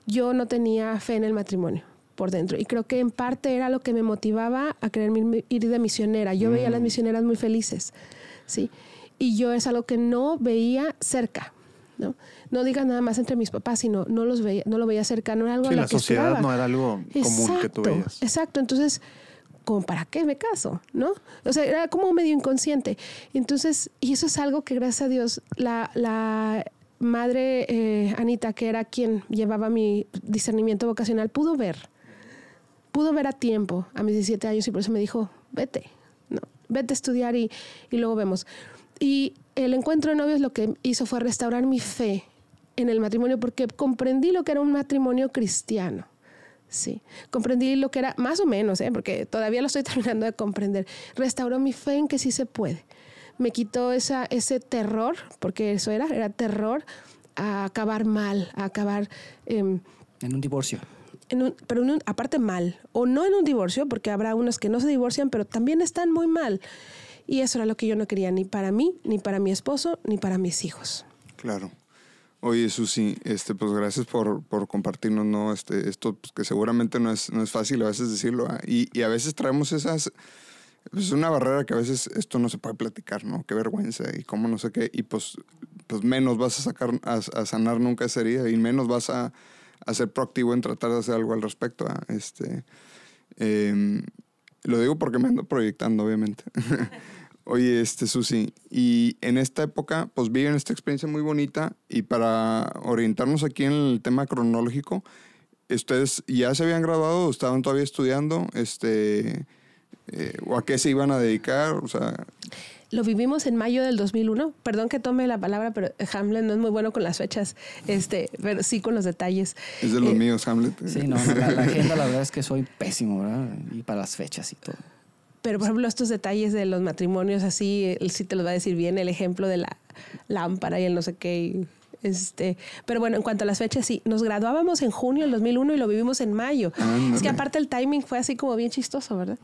Yo no tenía fe en el matrimonio por dentro y creo que en parte era lo que me motivaba a querer ir de misionera. Yo veía a las misioneras muy felices, ¿sí? y yo es algo que no veía cerca. ¿no? No digas nada más entre mis papás, sino no los veía, no lo veía cerca, no era algo Sí, a lo la que sociedad aspiraba. no era algo común que tú Exacto, veías. Exacto, entonces, ¿como para qué me caso? ¿No? O sea, era como medio inconsciente. Entonces, y eso es algo que gracias a Dios, la, la madre eh, Anita, que era quien llevaba mi discernimiento vocacional, pudo ver, pudo ver a tiempo, a mis 17 años, y por eso me dijo, vete, no, vete a estudiar y, y luego vemos. Y el encuentro de novios lo que hizo fue restaurar mi fe en el matrimonio porque comprendí lo que era un matrimonio cristiano. Sí, comprendí lo que era, más o menos, ¿eh? porque todavía lo estoy terminando de comprender. Restauró mi fe en que sí se puede. Me quitó esa, ese terror, porque eso era, era terror a acabar mal, a acabar, em, En un divorcio. en un- pero en un- aparte mal, o no en un divorcio, porque habrá unos que no se divorcian, pero también están muy mal. Y eso era lo que yo no quería, ni para mí, ni para mi esposo, ni para mis hijos. Claro. Oye, Susi, este, pues gracias por, por compartirnos, ¿no? Este, esto pues, que seguramente no es, no es fácil a veces decirlo. ¿ah? Y, y a veces traemos esas... Es una barrera que a veces esto no se puede platicar, ¿no? Qué vergüenza y cómo no sé qué. Y pues, pues menos vas a sacar, a sanar nunca esa herida y menos vas a, a ser proactivo en tratar de hacer algo al respecto. ¿ah? Este, em, lo digo porque me ando proyectando, obviamente. Oye, este, Susi, y en esta época, pues viven esta experiencia muy bonita y para orientarnos aquí en el tema cronológico, ¿ustedes ya se habían graduado o estaban todavía estudiando? Este, eh, ¿O a qué se iban a dedicar? O sea, Lo vivimos en mayo del 2001. Perdón que tome la palabra, pero Hamlet no es muy bueno con las fechas, este, pero sí con los detalles. es de los Eh, míos, Hamlet. Sí, no, la, la agenda la verdad es que soy pésimo, ¿verdad? Y para las fechas y todo. Pero, por ejemplo, estos detalles de los matrimonios, así, sí te los va a decir bien, el ejemplo de la lámpara y el no sé qué. Este, pero bueno, en cuanto a las fechas, sí, nos graduábamos en junio del 2001 y lo vivimos en mayo. Es que aparte el timing fue así como bien chistoso, ¿verdad?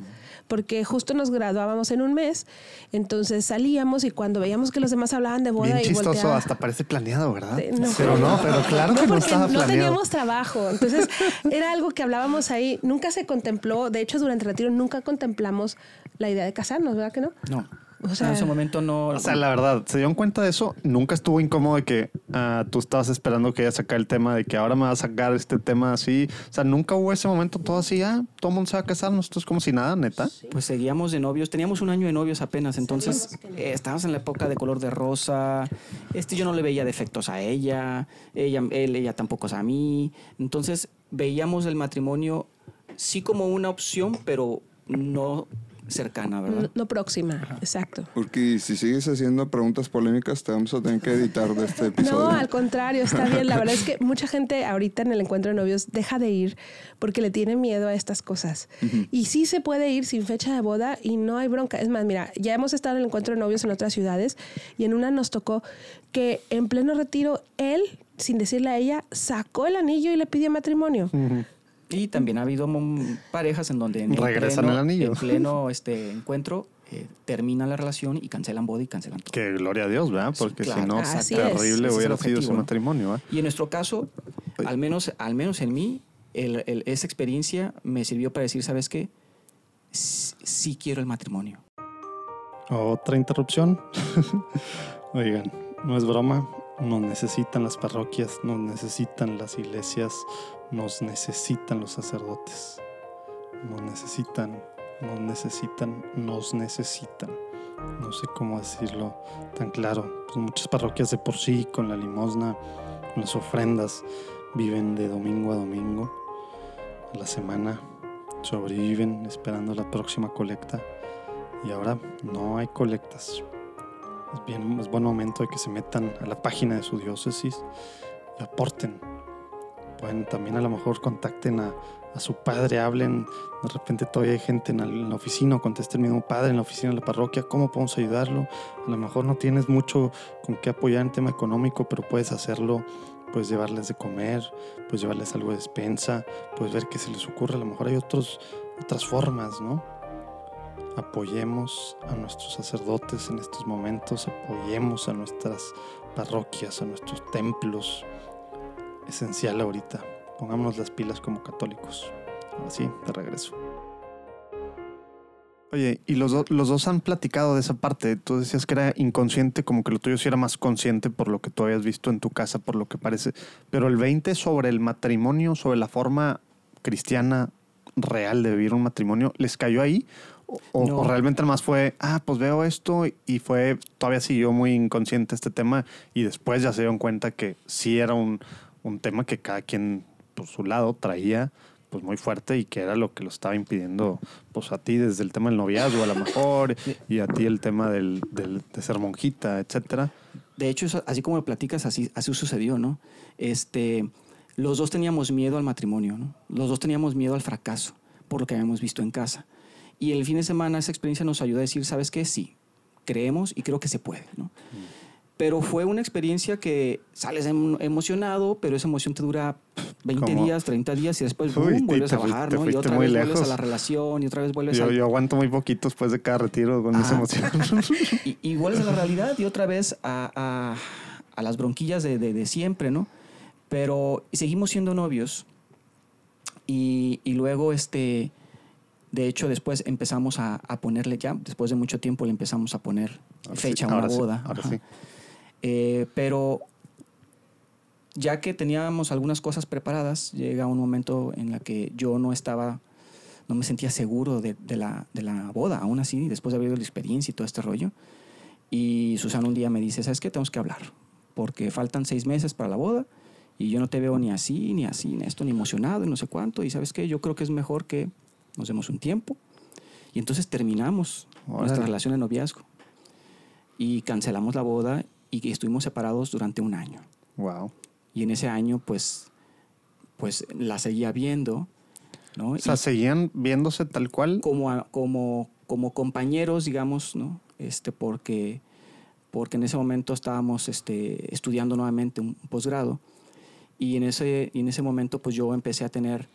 Porque justo nos graduábamos en un mes, entonces salíamos y cuando veíamos que los demás hablaban de boda Bien y chistoso, volteaba- hasta parece planeado, ¿verdad? No. Pero no, pero claro que no estaba no teníamos trabajo. Entonces, era algo que hablábamos ahí. Nunca se contempló. De hecho, durante el retiro nunca contemplamos la idea de casarnos, ¿verdad que no? No. O sea- en ese momento no. O sea, la verdad, ¿se dieron cuenta de eso? Nunca estuvo incómodo de que ah, tú estabas esperando que ella sacara el tema de que ahora me va a sacar este tema así. O sea, nunca hubo ese momento todo así, ah, todo el mundo se va a casar, nosotros como si nada, neta. Pues seguíamos de novios, teníamos un año de novios apenas, entonces eh, estábamos en la época de color de rosa, este yo no le veía defectos a ella, ella, él, ella tampoco a mí, entonces veíamos el matrimonio sí como una opción, pero no cercana, No, ¿verdad? no próxima, exacto. Porque si sigues haciendo preguntas polémicas, te vamos a tener que editar de este episodio. No, al contrario, está bien. La verdad es que mucha gente ahorita en el encuentro de novios deja de ir porque le tiene miedo a estas cosas. Y sí se puede ir sin fecha de boda y no hay bronca. Es más, mira, ya hemos estado en el encuentro de novios en otras ciudades y en una nos tocó que en pleno retiro él, sin decirle a ella, sacó el anillo y le pidió matrimonio. Y también ha habido parejas en donde en Regresan pleno, el anillo. en pleno este encuentro eh, terminan la relación y cancelan boda y cancelan todo. Que gloria a Dios, ¿verdad? Sí, Porque claro. si no, terrible es. Hubiera sido su matrimonio, ¿verdad? Y en nuestro caso, al menos, al menos en mí, el- el- esa experiencia me sirvió para decir, ¿sabes qué? Sí, sí quiero el matrimonio. Otra interrupción. Oigan, no es broma. Nos necesitan las parroquias, nos necesitan las iglesias, nos necesitan los sacerdotes. Nos necesitan, nos necesitan, nos necesitan. No sé cómo decirlo tan claro. Pues muchas parroquias de por sí, con la limosna, con las ofrendas, viven de domingo a domingo, a la semana, sobreviven esperando la próxima colecta y ahora no hay colectas. Es bien, es buen momento de que se metan a la página de su diócesis y aporten. Pueden también a lo mejor contacten a, su padre, hablen. De repente todavía hay gente en la, oficina, o conteste el mismo padre en la oficina de la parroquia, ¿cómo podemos ayudarlo? A lo mejor no tienes mucho con qué apoyar en tema económico, pero puedes hacerlo, puedes llevarles de comer, puedes llevarles algo de despensa, puedes ver qué se les ocurre. A lo mejor hay otros, otras formas, ¿no? apoyemos a nuestros sacerdotes en estos momentos, apoyemos a nuestras parroquias, a nuestros templos. Esencial ahorita. Pongámonos las pilas como católicos. Ahora sí, de regreso. Oye, y los, do- los dos han platicado de esa parte. Tú decías que era inconsciente, como que lo tuyo sí era más consciente por lo que tú habías visto en tu casa, por lo que parece. Pero el 20 sobre el matrimonio, sobre la forma cristiana real de vivir un matrimonio, ¿les cayó ahí? O, o- No. o realmente más fue, ah, pues veo esto y fue, todavía siguió muy inconsciente este tema y después ya se dieron cuenta que sí era un, un tema que cada quien por su lado traía pues muy fuerte y que era lo que lo estaba impidiendo pues a ti desde el tema del noviazgo a lo mejor y a ti el tema del, del- de ser monjita, etcétera. De hecho, así como lo platicas, así, así sucedió, ¿no? Este, los dos teníamos miedo al matrimonio, ¿no? Los dos teníamos miedo al fracaso, por lo que habíamos visto en casa. Y el fin de semana esa experiencia nos ayudó a decir, ¿sabes qué? Sí, creemos y creo que se puede, ¿no? Pero fue una experiencia que sales em- emocionado, pero esa emoción te dura pff, 20 Como- días, 30 días y después boom, vuelves te a bajar, te ¿no? Y otra vez vuelves a la relación y otra vez vuelves Yo, al... yo aguanto muy poquito después de cada retiro con esa Ah. emoción. y, y vuelves a la realidad y otra vez a, a- a las bronquillas de, de- de siempre, ¿no? Pero seguimos siendo novios y, y luego, este, de hecho, después empezamos a, a ponerle ya, después de mucho tiempo le empezamos a poner Ahora sí, fecha a una sí, boda. ahora sí. Eh, pero ya que teníamos algunas cosas preparadas, llega un momento en la que yo no estaba, no me sentía seguro de, de la, de la boda, aún así, después de haber vivido la experiencia y todo este rollo. Y Susana un día me dice, ¿sabes qué? Tenemos que hablar, porque faltan seis meses para la boda y yo no te veo ni así, ni así, ni esto, ni emocionado, y no sé cuánto. Y ¿sabes qué? Yo creo que es mejor que nos demos un tiempo. Y entonces terminamos nuestra Órale. relación de noviazgo y cancelamos la boda y estuvimos separados durante un año. wow. Y en ese año, pues, pues la seguía viendo, ¿no? O sea, Y seguían viéndose tal cual. como, como, como compañeros, digamos, ¿no? Este, porque, porque en ese momento estábamos este, estudiando nuevamente un posgrado y en ese, y en ese momento pues yo empecé a tener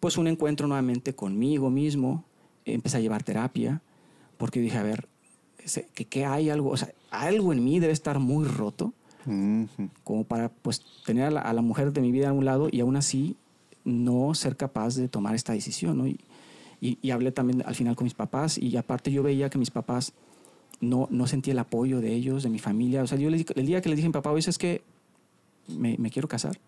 pues un encuentro nuevamente conmigo mismo, empecé a llevar terapia, porque dije, a ver, que, que hay algo, o sea, algo en mí debe estar muy roto como para pues tener a la, a la mujer de mi vida a un lado y aún así no ser capaz de tomar esta decisión. ¿no? Y, y- y hablé también al final con mis papás y aparte yo veía que mis papás no, no sentía el apoyo de ellos, de mi familia. O sea, yo les el día que les dije a mi papá, oye, es que me, me quiero casar.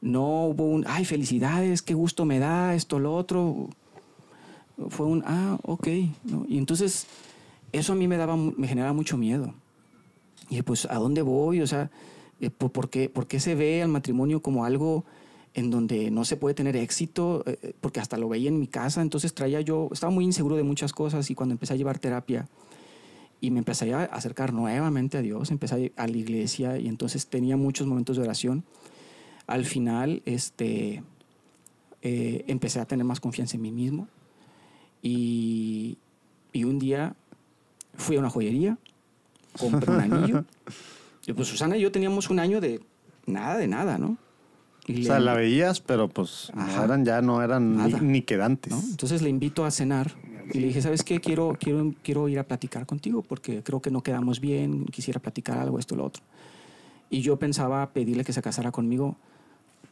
No hubo un, ay, felicidades, qué gusto me da, esto, lo otro. Fue un, ah, ok. ¿no? Y entonces eso a mí me, daba, me generaba mucho miedo. Y dije, pues, ¿a dónde voy? O sea, eh, ¿por, qué, por qué se ve al matrimonio como algo en donde no se puede tener éxito? Eh, eh, porque hasta lo veía en mi casa, entonces traía yo, estaba muy inseguro de muchas cosas y cuando empecé a llevar terapia y me empecé a acercar nuevamente a Dios, empecé a a la iglesia y entonces tenía muchos momentos de oración. Al final, este, eh, empecé a tener más confianza en mí mismo y, y un día fui a una joyería, compré un anillo. Y pues Susana y yo teníamos un año de nada, de nada, ¿no? Y O le- sea, la veías, pero pues no eran ya, no eran ni, ni quedantes. ¿no? Entonces le invito a cenar y le dije, ¿sabes qué? Quiero, quiero, quiero ir a platicar contigo porque creo que no quedamos bien, quisiera platicar algo, esto, lo otro. Y yo pensaba pedirle que se casara conmigo,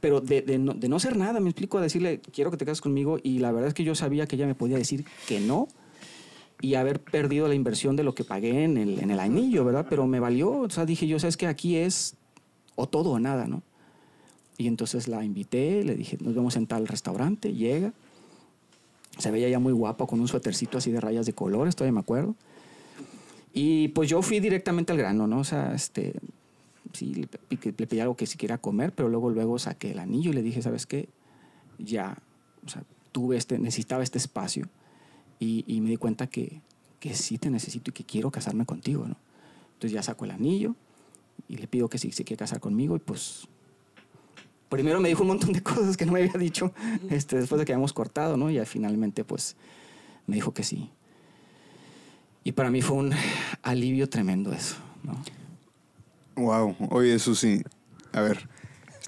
pero de, de no, de no ser nada, me explico, a decirle, quiero que te cases conmigo y la verdad es que yo sabía que ella me podía decir que no y haber perdido la inversión de lo que pagué en el, en el anillo, ¿verdad? Pero me valió, o sea, dije yo, ¿sabes que Aquí es o todo o nada, ¿no? Y entonces la invité, le dije, nos vemos en tal restaurante, llega, se veía ya muy guapa con un suétercito así de rayas de colores, todavía me acuerdo. Y pues yo fui directamente al grano, ¿no? O sea, este, sí, le, pe- le pedí algo que siquiera comer, pero luego, luego saqué el anillo y le dije, ¿sabes qué? Ya, o sea, tuve este, necesitaba este espacio y, y me di cuenta que, que sí te necesito y que quiero casarme contigo, ¿no? Entonces ya saco el anillo y le pido que si se quiere casar conmigo y pues primero me dijo un montón de cosas que no me había dicho este, después de que habíamos cortado, ¿no? Y finalmente, pues, me dijo que sí. Y para mí fue un alivio tremendo eso, ¿no? Wow, oye, eso sí. A ver,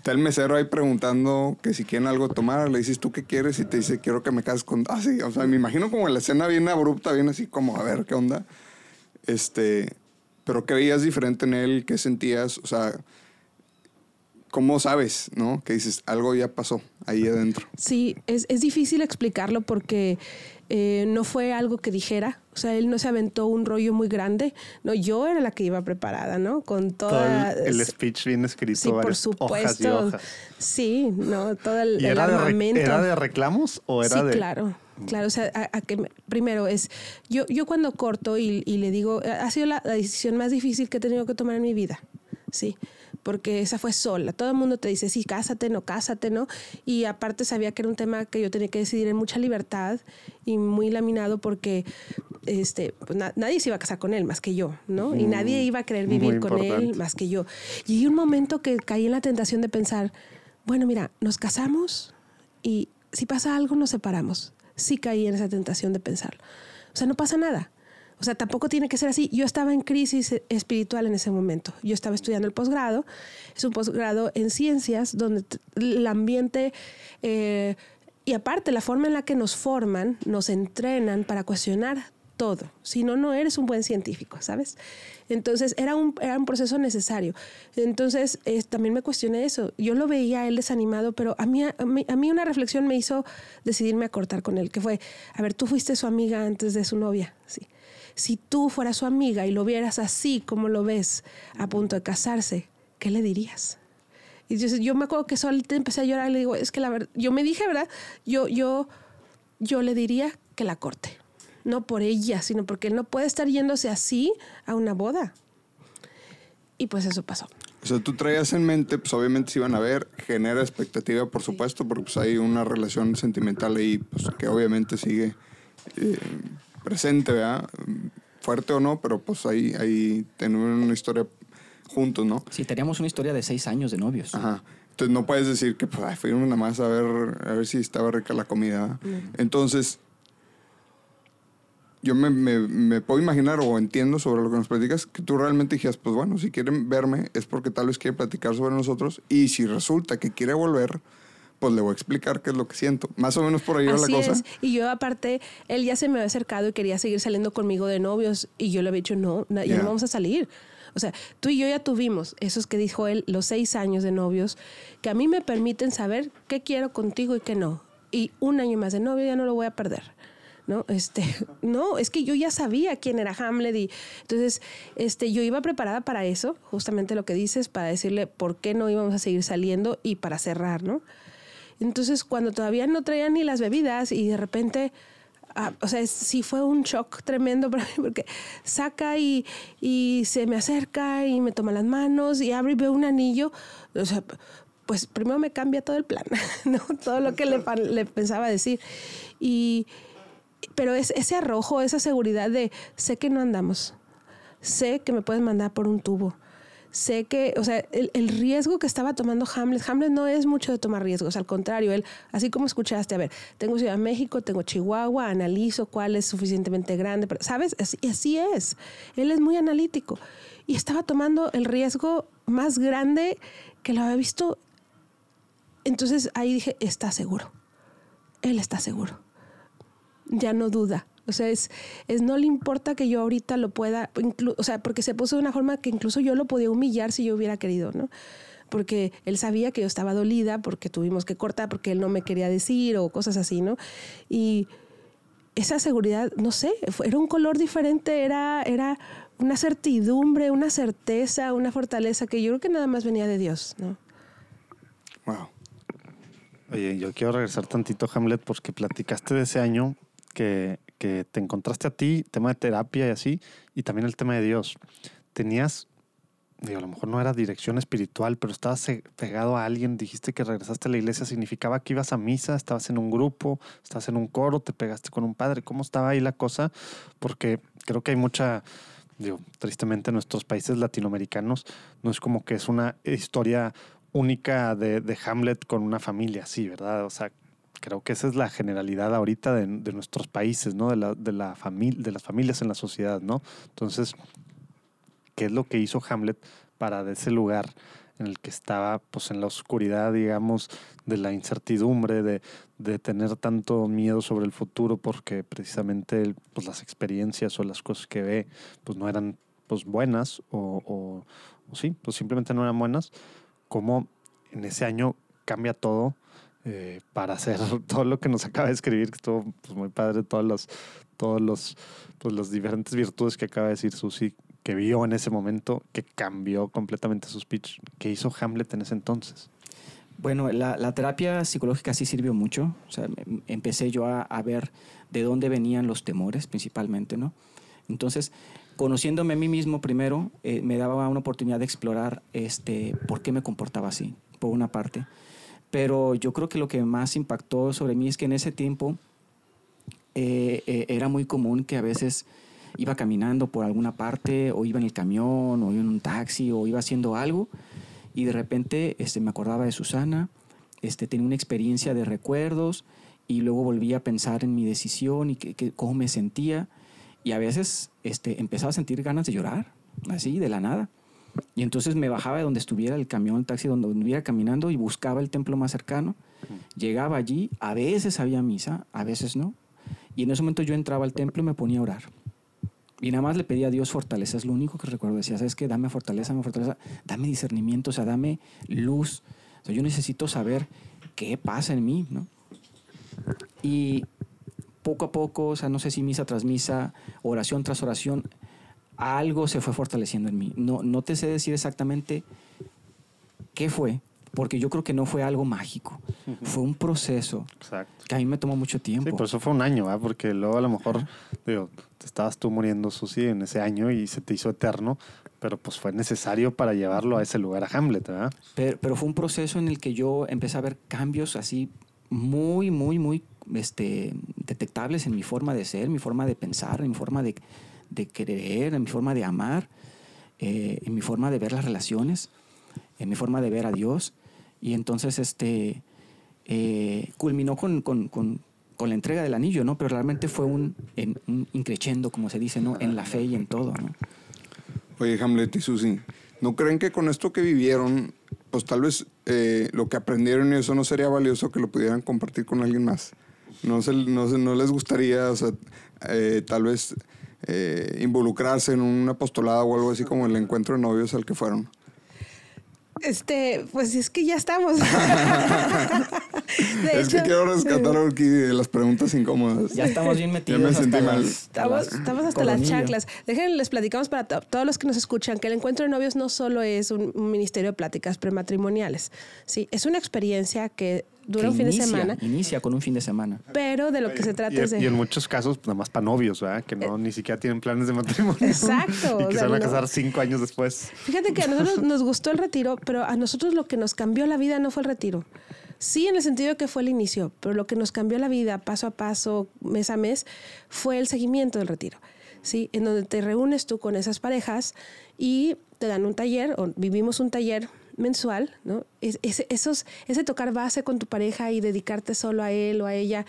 está el mesero ahí preguntando que si quieren algo tomar, le dices tú qué quieres y te dice quiero que me cases con. Ah, sí, o sea, me imagino como la escena bien abrupta, bien así como a ver qué onda. Este, pero ¿qué veías diferente en él? ¿Qué sentías? O sea, ¿cómo sabes, no? Que dices, algo ya pasó ahí adentro. Sí, es, es difícil explicarlo porque eh, no fue algo que dijera, o sea, él no se aventó un rollo muy grande, no, yo era la que iba preparada, ¿no? Con Todo toda... el, el speech bien escrito, Sí, por varias hojas supuesto. hojas. Sí, no, todo el, ¿Y el era de, armamento. era de reclamos o era sí, de...? claro, claro. O sea, a, a que me- primero es, yo, yo cuando corto y, y le digo, ha sido la, la decisión más difícil que he tenido que tomar en mi vida, sí, porque esa fue sola. Todo el mundo te dice, sí, cásate, no, cásate, ¿no? Y aparte sabía que era un tema que yo tenía que decidir en mucha libertad y muy laminado porque este, pues, na- nadie se iba a casar con él más que yo, ¿no? Y nadie iba a querer Muy vivir con él más que yo. Y hay un momento que caí en la tentación de pensar, bueno, mira, nos casamos y si pasa algo nos separamos. Sí caí en esa tentación de pensar. O sea, no pasa nada. O sea, tampoco tiene que ser así. Yo estaba en crisis espiritual en ese momento. Yo estaba estudiando el posgrado. Es un posgrado en ciencias donde el ambiente eh, y aparte la forma en la que nos forman, nos entrenan para cuestionar todo. Si no, no eres un buen científico, ¿sabes? Entonces era un, era un proceso necesario. Entonces eh, también me cuestioné eso. Yo lo veía a él desanimado, pero a mí, a, mí, a mí una reflexión me hizo decidirme a cortar con él, que fue, a ver, tú fuiste su amiga antes de su novia, sí. Si tú fueras su amiga y lo vieras así como lo ves, a punto de casarse, ¿qué le dirías? Y yo, yo me acuerdo que solamente empecé a llorar y le digo, es que la verdad, yo me dije, ¿verdad? Yo, yo, yo le diría que la corte. No por ella, sino porque él no puede estar yéndose así a una boda. Y pues eso pasó. O sea, tú traías en mente, pues obviamente se iban a ver, genera expectativa, por supuesto, porque pues hay una relación sentimental ahí, pues que obviamente sigue eh, presente, ¿verdad? Fuerte o no, pero pues ahí, ahí tenemos una historia juntos, ¿no? Sí, teníamos una historia de seis años de novios. Ajá. Entonces no puedes decir que pues, fuimos nada más a ver, a ver si estaba rica la comida. Entonces, yo me, me- me puedo imaginar o entiendo sobre lo que nos platicas, que tú realmente dijeras, pues bueno, si quieren verme es porque tal vez quiere platicar sobre nosotros y si resulta que quiere volver, pues le voy a explicar qué es lo que siento. Más o menos por ahí va la cosa. es. Y yo aparte, él ya se me había acercado y quería seguir saliendo conmigo de novios y yo le había dicho, no, ya Ya. no vamos a salir. O sea, tú y yo ya tuvimos esos que dijo él, los seis años de novios, que a mí me permiten saber qué quiero contigo y qué no. Y un año más de novio ya no lo voy a perder. ¿no? Este, no, es que yo ya sabía quién era Hamlet y entonces este, yo iba preparada para eso, justamente lo que dices, para decirle por qué no íbamos a seguir saliendo y para cerrar, ¿no? Entonces, cuando todavía no traían ni las bebidas y de repente, ah, o sea, sí fue un shock tremendo para mí porque saca y, y se me acerca y me toma las manos y abre y veo un anillo, o sea, pues primero me cambia todo el plan, ¿no? Todo lo que le, le pensaba decir. Y, pero es ese arrojo, esa seguridad de sé que no andamos, sé que me puedes mandar por un tubo. Sé que, o sea, el, el riesgo que estaba tomando Hamlet, Hamlet no es mucho de tomar riesgos, al contrario, él, así como escuchaste, a ver, tengo Ciudad de México, tengo Chihuahua, analizo cuál es suficientemente grande, ¿sabes? Así, así es, él es muy analítico y estaba tomando el riesgo más grande que lo había visto. Entonces ahí dije, está seguro, él está seguro ya no duda. O sea, es, es no le importa que yo ahorita lo pueda, o sea, porque se puso de una forma que incluso yo lo podía humillar si yo hubiera querido, ¿no? Porque él sabía que yo estaba dolida, porque tuvimos que cortar, porque él no me quería decir o cosas así, ¿no? Y esa seguridad, no sé, era un color diferente, era, era una certidumbre, una certeza, una fortaleza que yo creo que nada más venía de Dios, ¿no? Wow. Oye, yo quiero regresar tantito, Hamlet, porque platicaste de ese año que, que te encontraste a ti, tema de terapia y así, y también el tema de Dios. Tenías, digo, a lo mejor no era dirección espiritual, pero estabas pegado a alguien, dijiste que regresaste a la iglesia, significaba que ibas a misa, estabas en un grupo, estabas en un coro, te pegaste con un padre. ¿Cómo estaba ahí la cosa? Porque creo que hay mucha, digo, tristemente en nuestros países latinoamericanos no es como que es una historia única de, de Hamlet con una familia, sí, ¿verdad? O sea, creo que esa es la generalidad ahorita de, de nuestros países, ¿no? De, la, de, la famil- de las familias en la sociedad, ¿no? Entonces, ¿qué es lo que hizo Hamlet para de ese lugar en el que estaba, pues en la oscuridad, digamos, de la incertidumbre, de, de tener tanto miedo sobre el futuro, porque precisamente pues, las experiencias o las cosas que ve, pues no eran pues buenas o, o- o sí, pues simplemente no eran buenas, cómo en ese año cambia todo eh, para hacer todo lo que nos acaba de escribir, que estuvo pues, muy padre, todos los, todos los, pues, las diferentes virtudes que acaba de decir Susi, que vio en ese momento, que cambió completamente su speech, que hizo Hamlet en ese entonces. Bueno, la, terapia psicológica sí sirvió mucho. Em- empecé yo a, a ver de dónde venían los temores principalmente, ¿no? Entonces, conociéndome a mí mismo primero, eh, me daba una oportunidad de explorar este, por qué me comportaba así, por una parte. Pero yo creo que lo que más impactó sobre mí es que en ese tiempo eh, eh, era muy común que a veces iba caminando por alguna parte, o iba en el camión, o iba en un taxi, o iba haciendo algo, y de repente este, me acordaba de Susana, este, tenía una experiencia de recuerdos, y luego volvía a pensar en mi decisión y que, que- cómo me sentía, y a veces este, empezaba a sentir ganas de llorar, así, de la nada. Y entonces me bajaba de donde estuviera el camión, el taxi, donde estuviera caminando y buscaba el templo más cercano. Llegaba allí, a veces había misa, a veces no. Y en ese momento yo entraba al templo y me ponía a orar. Y nada más le pedía a Dios fortaleza, es lo único que recuerdo. Decía, ¿sabes qué? Dame fortaleza, dame fortaleza, dame discernimiento, o sea, dame luz. O sea, yo necesito saber qué pasa en mí, ¿no? Y poco a poco, o sea, no sé si misa tras misa, oración tras oración, algo se fue fortaleciendo en mí. No, no te sé decir exactamente qué fue, porque yo creo que no fue algo mágico. Fue un proceso Exacto. que a mí me tomó mucho tiempo. Sí, por eso fue un año, ¿ah? porque luego a lo mejor, digo, te estabas tú muriendo, Susi, en ese año y se te hizo eterno, pero pues fue necesario para llevarlo a ese lugar a Hamlet, ¿verdad? Pero, pero fue un proceso en el que yo empecé a ver cambios así muy, muy, muy este, detectables en mi forma de ser, mi forma de pensar, en mi forma de, de querer, en mi forma de amar, eh, en mi forma de ver las relaciones, en mi forma de ver a Dios. Y entonces este, eh, culminó con, con, con, con la entrega del anillo, ¿no? Pero realmente fue un, en, un increchendo, como se dice, ¿no? En la fe y en todo, ¿no? Oye, Hamlet y Susi, ¿no creen que con esto que vivieron, pues tal vez eh, lo que aprendieron y eso no sería valioso que lo pudieran compartir con alguien más? No, se, no, se- no les gustaría, o sea, eh, tal vez eh, involucrarse en un apostolado o algo así como el encuentro de novios al que fueron. Este, pues es que ya estamos. de es que quiero rescatar aquí de las preguntas incómodas. Ya estamos bien Ya metidos. me hasta sentí mal. las- Estamos, las estamos hasta las chaclas. Déjenme, les platicamos para to- todos los que nos escuchan que el encuentro de novios no solo es un, un ministerio de pláticas prematrimoniales. Sí, es una experiencia que dura un fin inicia, de semana, Inicia con un fin de semana. pero de lo que se trata Y, es de... y en muchos casos, pues, nada más para novios, ¿verdad? Que no, ni siquiera tienen planes de matrimonio. Exacto, y o que se van a no- casar cinco años después. Fíjate que a nosotros nos gustó el retiro, pero a nosotros lo que nos cambió la vida no fue el retiro. Sí, en el sentido de que fue el inicio, pero lo que nos cambió la vida paso a paso, mes a mes, fue el seguimiento del retiro. ¿sí? En donde te reúnes tú con esas parejas y te dan un taller, o vivimos un taller mensual, ¿no? Es, ese, esos, ese tocar base con tu pareja y dedicarte solo a él o a ella.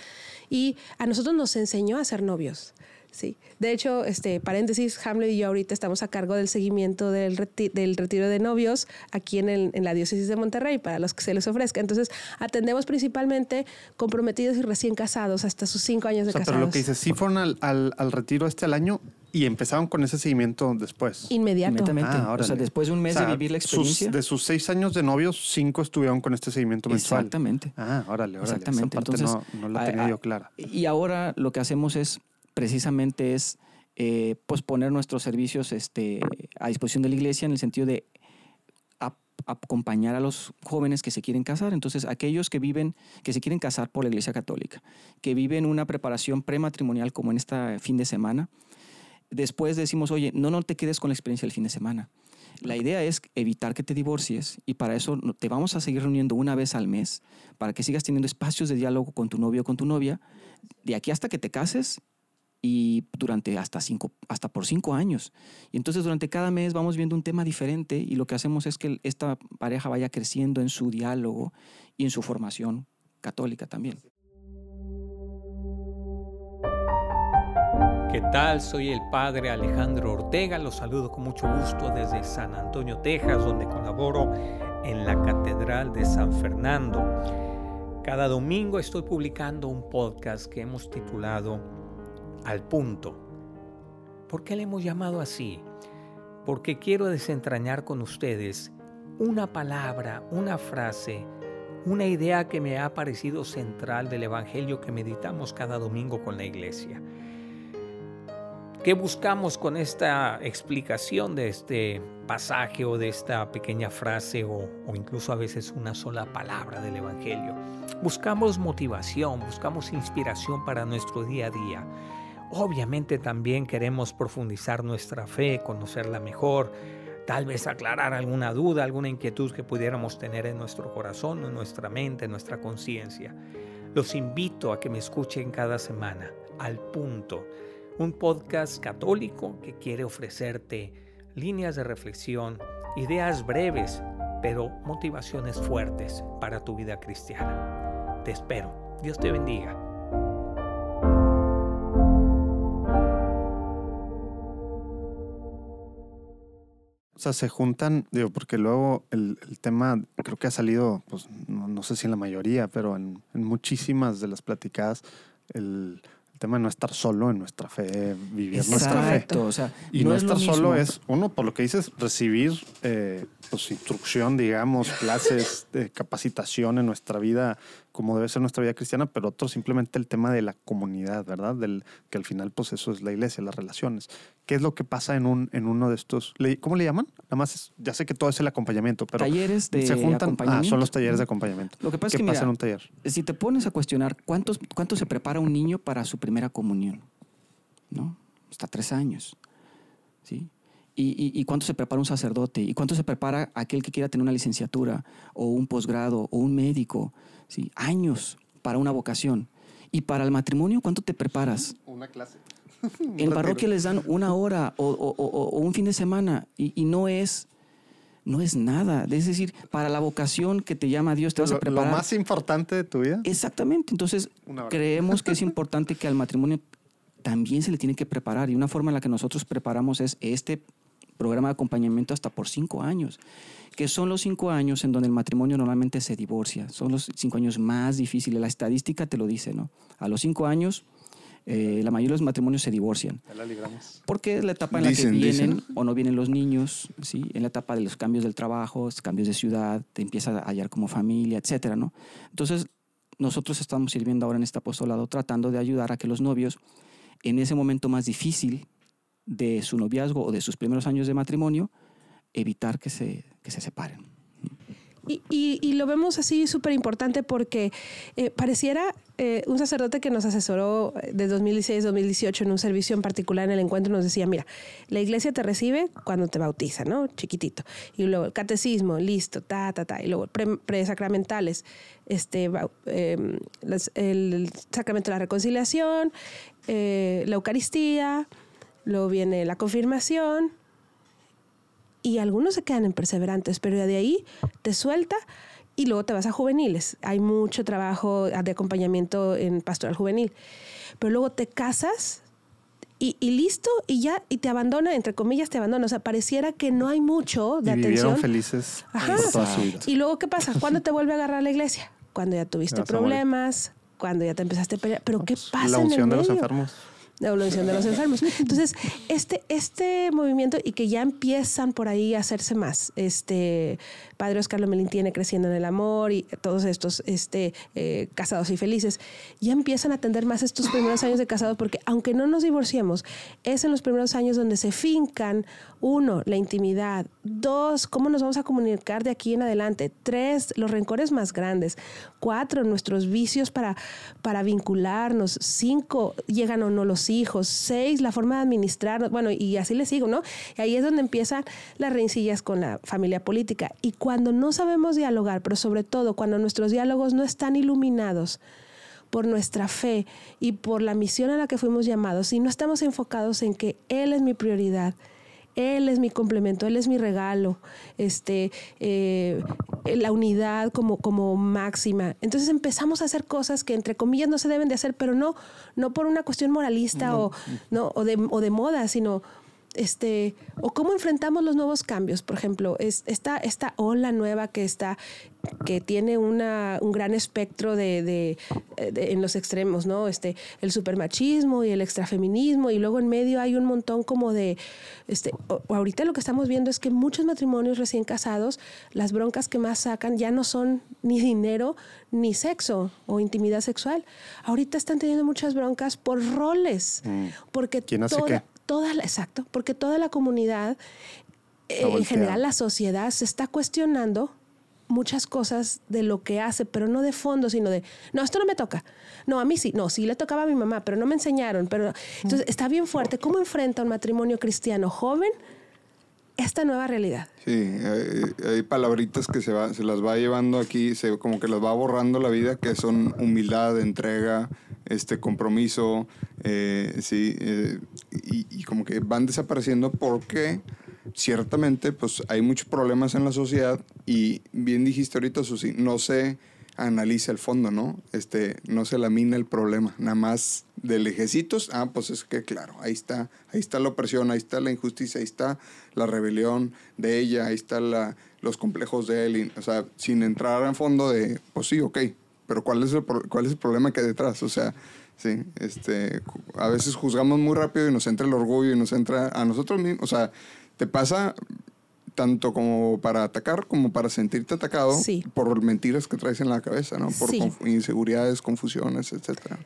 Y a nosotros nos enseñó a ser novios. Sí. De hecho, este, paréntesis, Hamlet y yo ahorita estamos a cargo del seguimiento del, reti- del retiro de novios aquí en, el- en la diócesis de Monterrey para los que se les ofrezca. Entonces, atendemos principalmente comprometidos y recién casados hasta sus cinco años de O sea, casados. pero lo que dices, sí fueron al, al, al retiro este al año y empezaron con ese seguimiento después. Inmediato. Inmediatamente. Ah, o sea, después de un mes O sea, de vivir la sus- experiencia. de sus seis años de novios, cinco estuvieron con este seguimiento mensual. Exactamente. Ah, órale, órale. Exactamente. Esa parte Entonces, no, no la tenía a- yo clara. Y ahora lo que hacemos es, precisamente es, eh, pues poner nuestros servicios este, a disposición de la iglesia en el sentido de ap- acompañar a los jóvenes que se quieren casar. Entonces, aquellos que viven, que se quieren casar por la iglesia católica, que viven una preparación prematrimonial como en este fin de semana, después decimos, oye, no, no te quedes con la experiencia del fin de semana. La idea es evitar que te divorcies y para eso te vamos a seguir reuniendo una vez al mes para que sigas teniendo espacios de diálogo con tu novio o con tu novia de aquí hasta que te cases y durante hasta cinco, hasta por cinco años. Y entonces durante cada mes vamos viendo un tema diferente y lo que hacemos es que esta pareja vaya creciendo en su diálogo y en su formación católica también. ¿Qué tal? Soy el padre Alejandro Ortega. Los saludo con mucho gusto desde San Antonio, Texas, donde colaboro en la Catedral de San Fernando. Cada domingo estoy publicando un podcast que hemos titulado Al punto. ¿Por qué le hemos llamado así? Porque quiero desentrañar con ustedes una palabra, una frase, una idea que me ha parecido central del Evangelio que meditamos cada domingo con la iglesia. ¿Qué buscamos con esta explicación de este pasaje o de esta pequeña frase o, o, incluso a veces una sola palabra del Evangelio? Buscamos motivación, buscamos inspiración para nuestro día a día. Obviamente también queremos profundizar nuestra fe, conocerla mejor, tal vez aclarar alguna duda, alguna inquietud que pudiéramos tener en nuestro corazón, en nuestra mente, en nuestra conciencia. Los invito a que me escuchen cada semana, al punto un podcast católico que quiere ofrecerte líneas de reflexión, ideas breves, pero motivaciones fuertes para tu vida cristiana. Te espero. Dios te bendiga. O sea, se juntan, digo, porque luego el, tema creo que ha salido, pues no, no, sé si en la mayoría, pero en, en muchísimas de las platicadas, el, tema de no estar solo en nuestra fe, vivir Exacto, nuestra fe. O sea, Y no, no, es lo estar mismo. solo es, uno, por lo que dices, recibir eh, pues, instrucción, digamos, clases, de capacitación en nuestra vida, como debe ser nuestra vida cristiana, pero otro, simplemente el tema de la comunidad, ¿verdad? Del, que al final, pues eso es la iglesia, las relaciones. ¿Qué es lo que pasa en, un, en uno de estos? ¿Cómo le llaman? Nada más, es- ya sé que todo es el acompañamiento, pero talleres de se juntan. Ah, acompañamiento. son los talleres de acompañamiento. Lo que pasa ¿Qué es que, pasa mira, en un taller? si te pones a cuestionar cuántos, cuánto se prepara un niño para su primera comunión, ¿no? Hasta tres años, ¿sí? Y, y- y cuánto se prepara un sacerdote, y cuánto se prepara aquel que quiera tener una licenciatura, o un posgrado, o un médico, ¿sí? Años para una vocación. Y para el matrimonio, ¿cuánto te preparas? Una clase. En parroquia les dan una hora o, o- o- o un fin de semana y, y no es no es nada. Es decir, para la vocación que te llama Dios te vas a Lo, lo preparar. más importante de tu vida. Exactamente. Entonces, creemos que es importante que al matrimonio también se le tiene que preparar. Y una forma en la que nosotros preparamos es este programa de acompañamiento hasta por cinco años, que son los cinco años en donde el matrimonio normalmente se divorcia. Son los cinco años más difíciles. La estadística te lo dice, ¿no? A los cinco años, eh, la mayoría de los matrimonios se divorcian. La libramos. Porque es la etapa en la Dicen, que vienen dicen. o no vienen los niños, ¿sí? En la etapa de los cambios del trabajo, cambios de ciudad, te empiezas a hallar como familia, etcétera, ¿no? Entonces, nosotros estamos sirviendo ahora en este apostolado tratando de ayudar a que los novios, en ese momento más difícil de su noviazgo o de sus primeros años de matrimonio, evitar que se, que se separen. Y, y- lo vemos así súper importante porque eh, pareciera eh, un sacerdote que nos asesoró de 2016-2018 en un servicio en particular en el encuentro nos decía, mira, la iglesia te recibe cuando te bautiza, ¿no? Chiquitito. Y luego el catecismo, listo, ta, ta, ta. Y luego pre- presacramentales, este, bau- em, el sacramento de la reconciliación, eh, la Eucaristía, luego viene la confirmación, y algunos se quedan en perseverantes, pero de ahí te suelta y luego te vas a juveniles. Hay mucho trabajo de acompañamiento en pastoral juvenil, pero luego te casas y, y listo y ya y te abandona, entre comillas te abandona, o sea, pareciera que no hay mucho de y vivieron atención. felices Ajá. por toda su vida. Y luego qué pasa? ¿Cuándo te vuelve a agarrar la iglesia? Cuando ya tuviste problemas, cuando ya te empezaste a pelear, pero ¿qué pasa la en el unción de los medio? enfermos. La evolución de los enfermos. Entonces, este, este movimiento y que ya empiezan por ahí a hacerse más. Este Padre Oscar Lomelín tiene Creciendo en el Amor y todos estos este, eh, casados y felices, ya empiezan a atender más estos primeros años de casados porque aunque no nos divorciemos, es en los primeros años donde se fincan, uno, la intimidad, dos, cómo nos vamos a comunicar de aquí en adelante, tres, los rencores más grandes, cuatro, nuestros vicios para, para vincularnos, cinco, llegan o no los hijos, seis, la forma de administrarnos, bueno, y así le sigo, ¿no? Y ahí es donde empiezan las rencillas con la familia política. Y cuando no sabemos dialogar, pero sobre todo cuando nuestros diálogos no están iluminados, por nuestra fe y por la misión a la que fuimos llamados, y no estamos enfocados en que Él es mi prioridad, Él es mi complemento, Él es mi regalo, este, eh, la unidad como, como máxima. Entonces empezamos a hacer cosas que entre comillas no se deben de hacer, pero no, no por una cuestión moralista o, no, o, de, o de moda, sino este, o cómo enfrentamos los nuevos cambios. Por ejemplo, es, esta, esta ola nueva que está, que tiene una, un gran espectro de, de, de- en los extremos, ¿no? Este, el supermachismo y el extrafeminismo, y luego en medio hay un montón como de, este, o- ahorita lo que estamos viendo es que muchos matrimonios recién casados, las broncas que más sacan ya no son ni dinero ni sexo o intimidad sexual. Ahorita están teniendo muchas broncas por roles, porque ¿Quién hace toda, qué? Toda la, exacto, porque toda la comunidad, eh, en general la sociedad, se está cuestionando muchas cosas de lo que hace, pero no de fondo, sino de, no, esto no me toca. No, a mí sí, no, sí le tocaba a mi mamá, pero no me enseñaron. Pero entonces está bien fuerte. ¿Cómo enfrenta un matrimonio cristiano joven esta nueva realidad? Sí, hay, hay palabritas que se, va, se las va llevando aquí, se, como que las va borrando la vida, que son humildad, entrega, este compromiso, eh, sí, eh, y, como que van desapareciendo porque ciertamente pues hay muchos problemas en la sociedad y bien dijiste ahorita, Susi, no se analiza el fondo, ¿no? Este, no se lamina el problema, nada más de lejecitos, ah, pues es que claro, ahí está, ahí está la opresión, ahí está la injusticia, ahí está la rebelión de ella, ahí está la, los complejos de él, o sea, sin entrar a fondo de, pues sí, ok, pero ¿cuál es el, pro- cuál es el problema que hay detrás? O sea, sí, este, a veces juzgamos muy rápido y nos entra el orgullo y nos entra a nosotros mismos, o sea, te pasa tanto como para atacar como para sentirte atacado Sí. por mentiras que traes en la cabeza, ¿no? Por Sí. conf- inseguridades, confusiones, etcétera.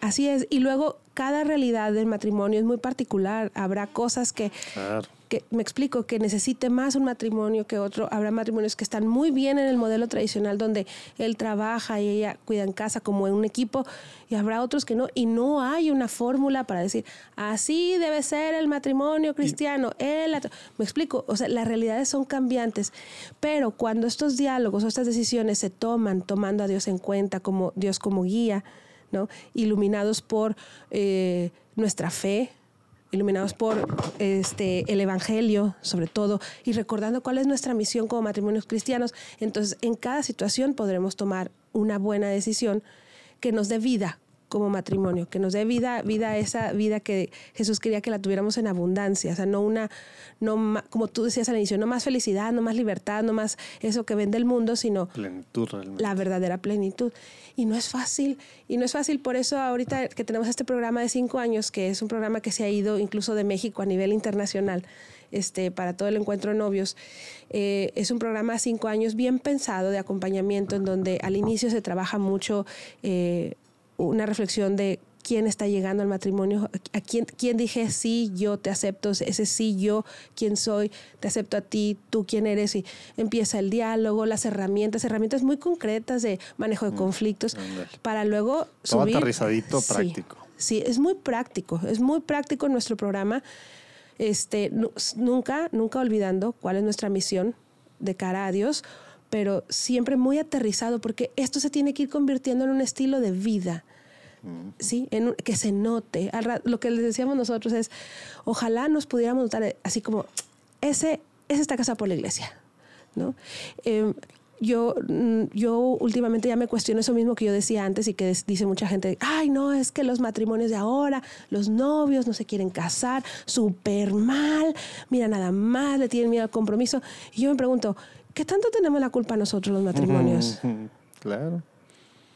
Así es. Y luego cada realidad del matrimonio es muy particular. Habrá cosas que, Claro. Que me explico, que necesite más un matrimonio que otro. Habrá matrimonios que están muy bien en el modelo tradicional donde él trabaja y ella cuida en casa como en un equipo y habrá otros que no. Y no hay una fórmula para decir, así debe ser el matrimonio cristiano. él me explico, o sea, las realidades son cambiantes, pero cuando estos diálogos o estas decisiones se toman tomando a Dios en cuenta como Dios como guía, ¿no? iluminados por eh, nuestra fe, iluminados por este, el Evangelio, sobre todo, y recordando cuál es nuestra misión como matrimonios cristianos. Entonces, en cada situación podremos tomar una buena decisión que nos dé vida como matrimonio, que nos dé vida, vida esa vida que Jesús quería que la tuviéramos en abundancia, o sea, no una, no como tú decías al inicio, no más felicidad, no más libertad, no más eso que vende el mundo, sino Plenitud realmente. la verdadera plenitud. Y no es fácil, y no es fácil, por eso ahorita que tenemos este programa de cinco años, que es un programa que se ha ido incluso de México a nivel internacional, este, para todo el encuentro de novios, eh, es un programa de cinco años bien pensado de acompañamiento, en donde al inicio se trabaja mucho eh, una reflexión de quién está llegando al matrimonio, a quién, quién dije sí, yo te acepto, ese sí, yo, quién soy, te acepto a ti, tú quién eres, y empieza el diálogo, las herramientas, herramientas muy concretas de manejo de conflictos, ándale. para luego Todo subir. aterrizadito, Sí, práctico. Sí, es muy práctico, es muy práctico nuestro programa, este, nu- nunca, nunca olvidando cuál es nuestra misión de cara a Dios, pero siempre muy aterrizado, porque esto se tiene que ir convirtiendo en un estilo de vida. ¿sí? En un- que se note. Al lo que les decíamos nosotros es, ojalá nos pudiéramos notar eh, así como, ese, ese está casado por la iglesia, ¿no? Eh, yo, mm, yo últimamente ya me cuestiono eso mismo que yo decía antes y que dice mucha gente, ay, no, es que los matrimonios de ahora, los novios no se quieren casar, súper mal, mira nada más, le tienen miedo al compromiso. Y yo me pregunto, ¿qué tanto tenemos la culpa nosotros los matrimonios? Claro.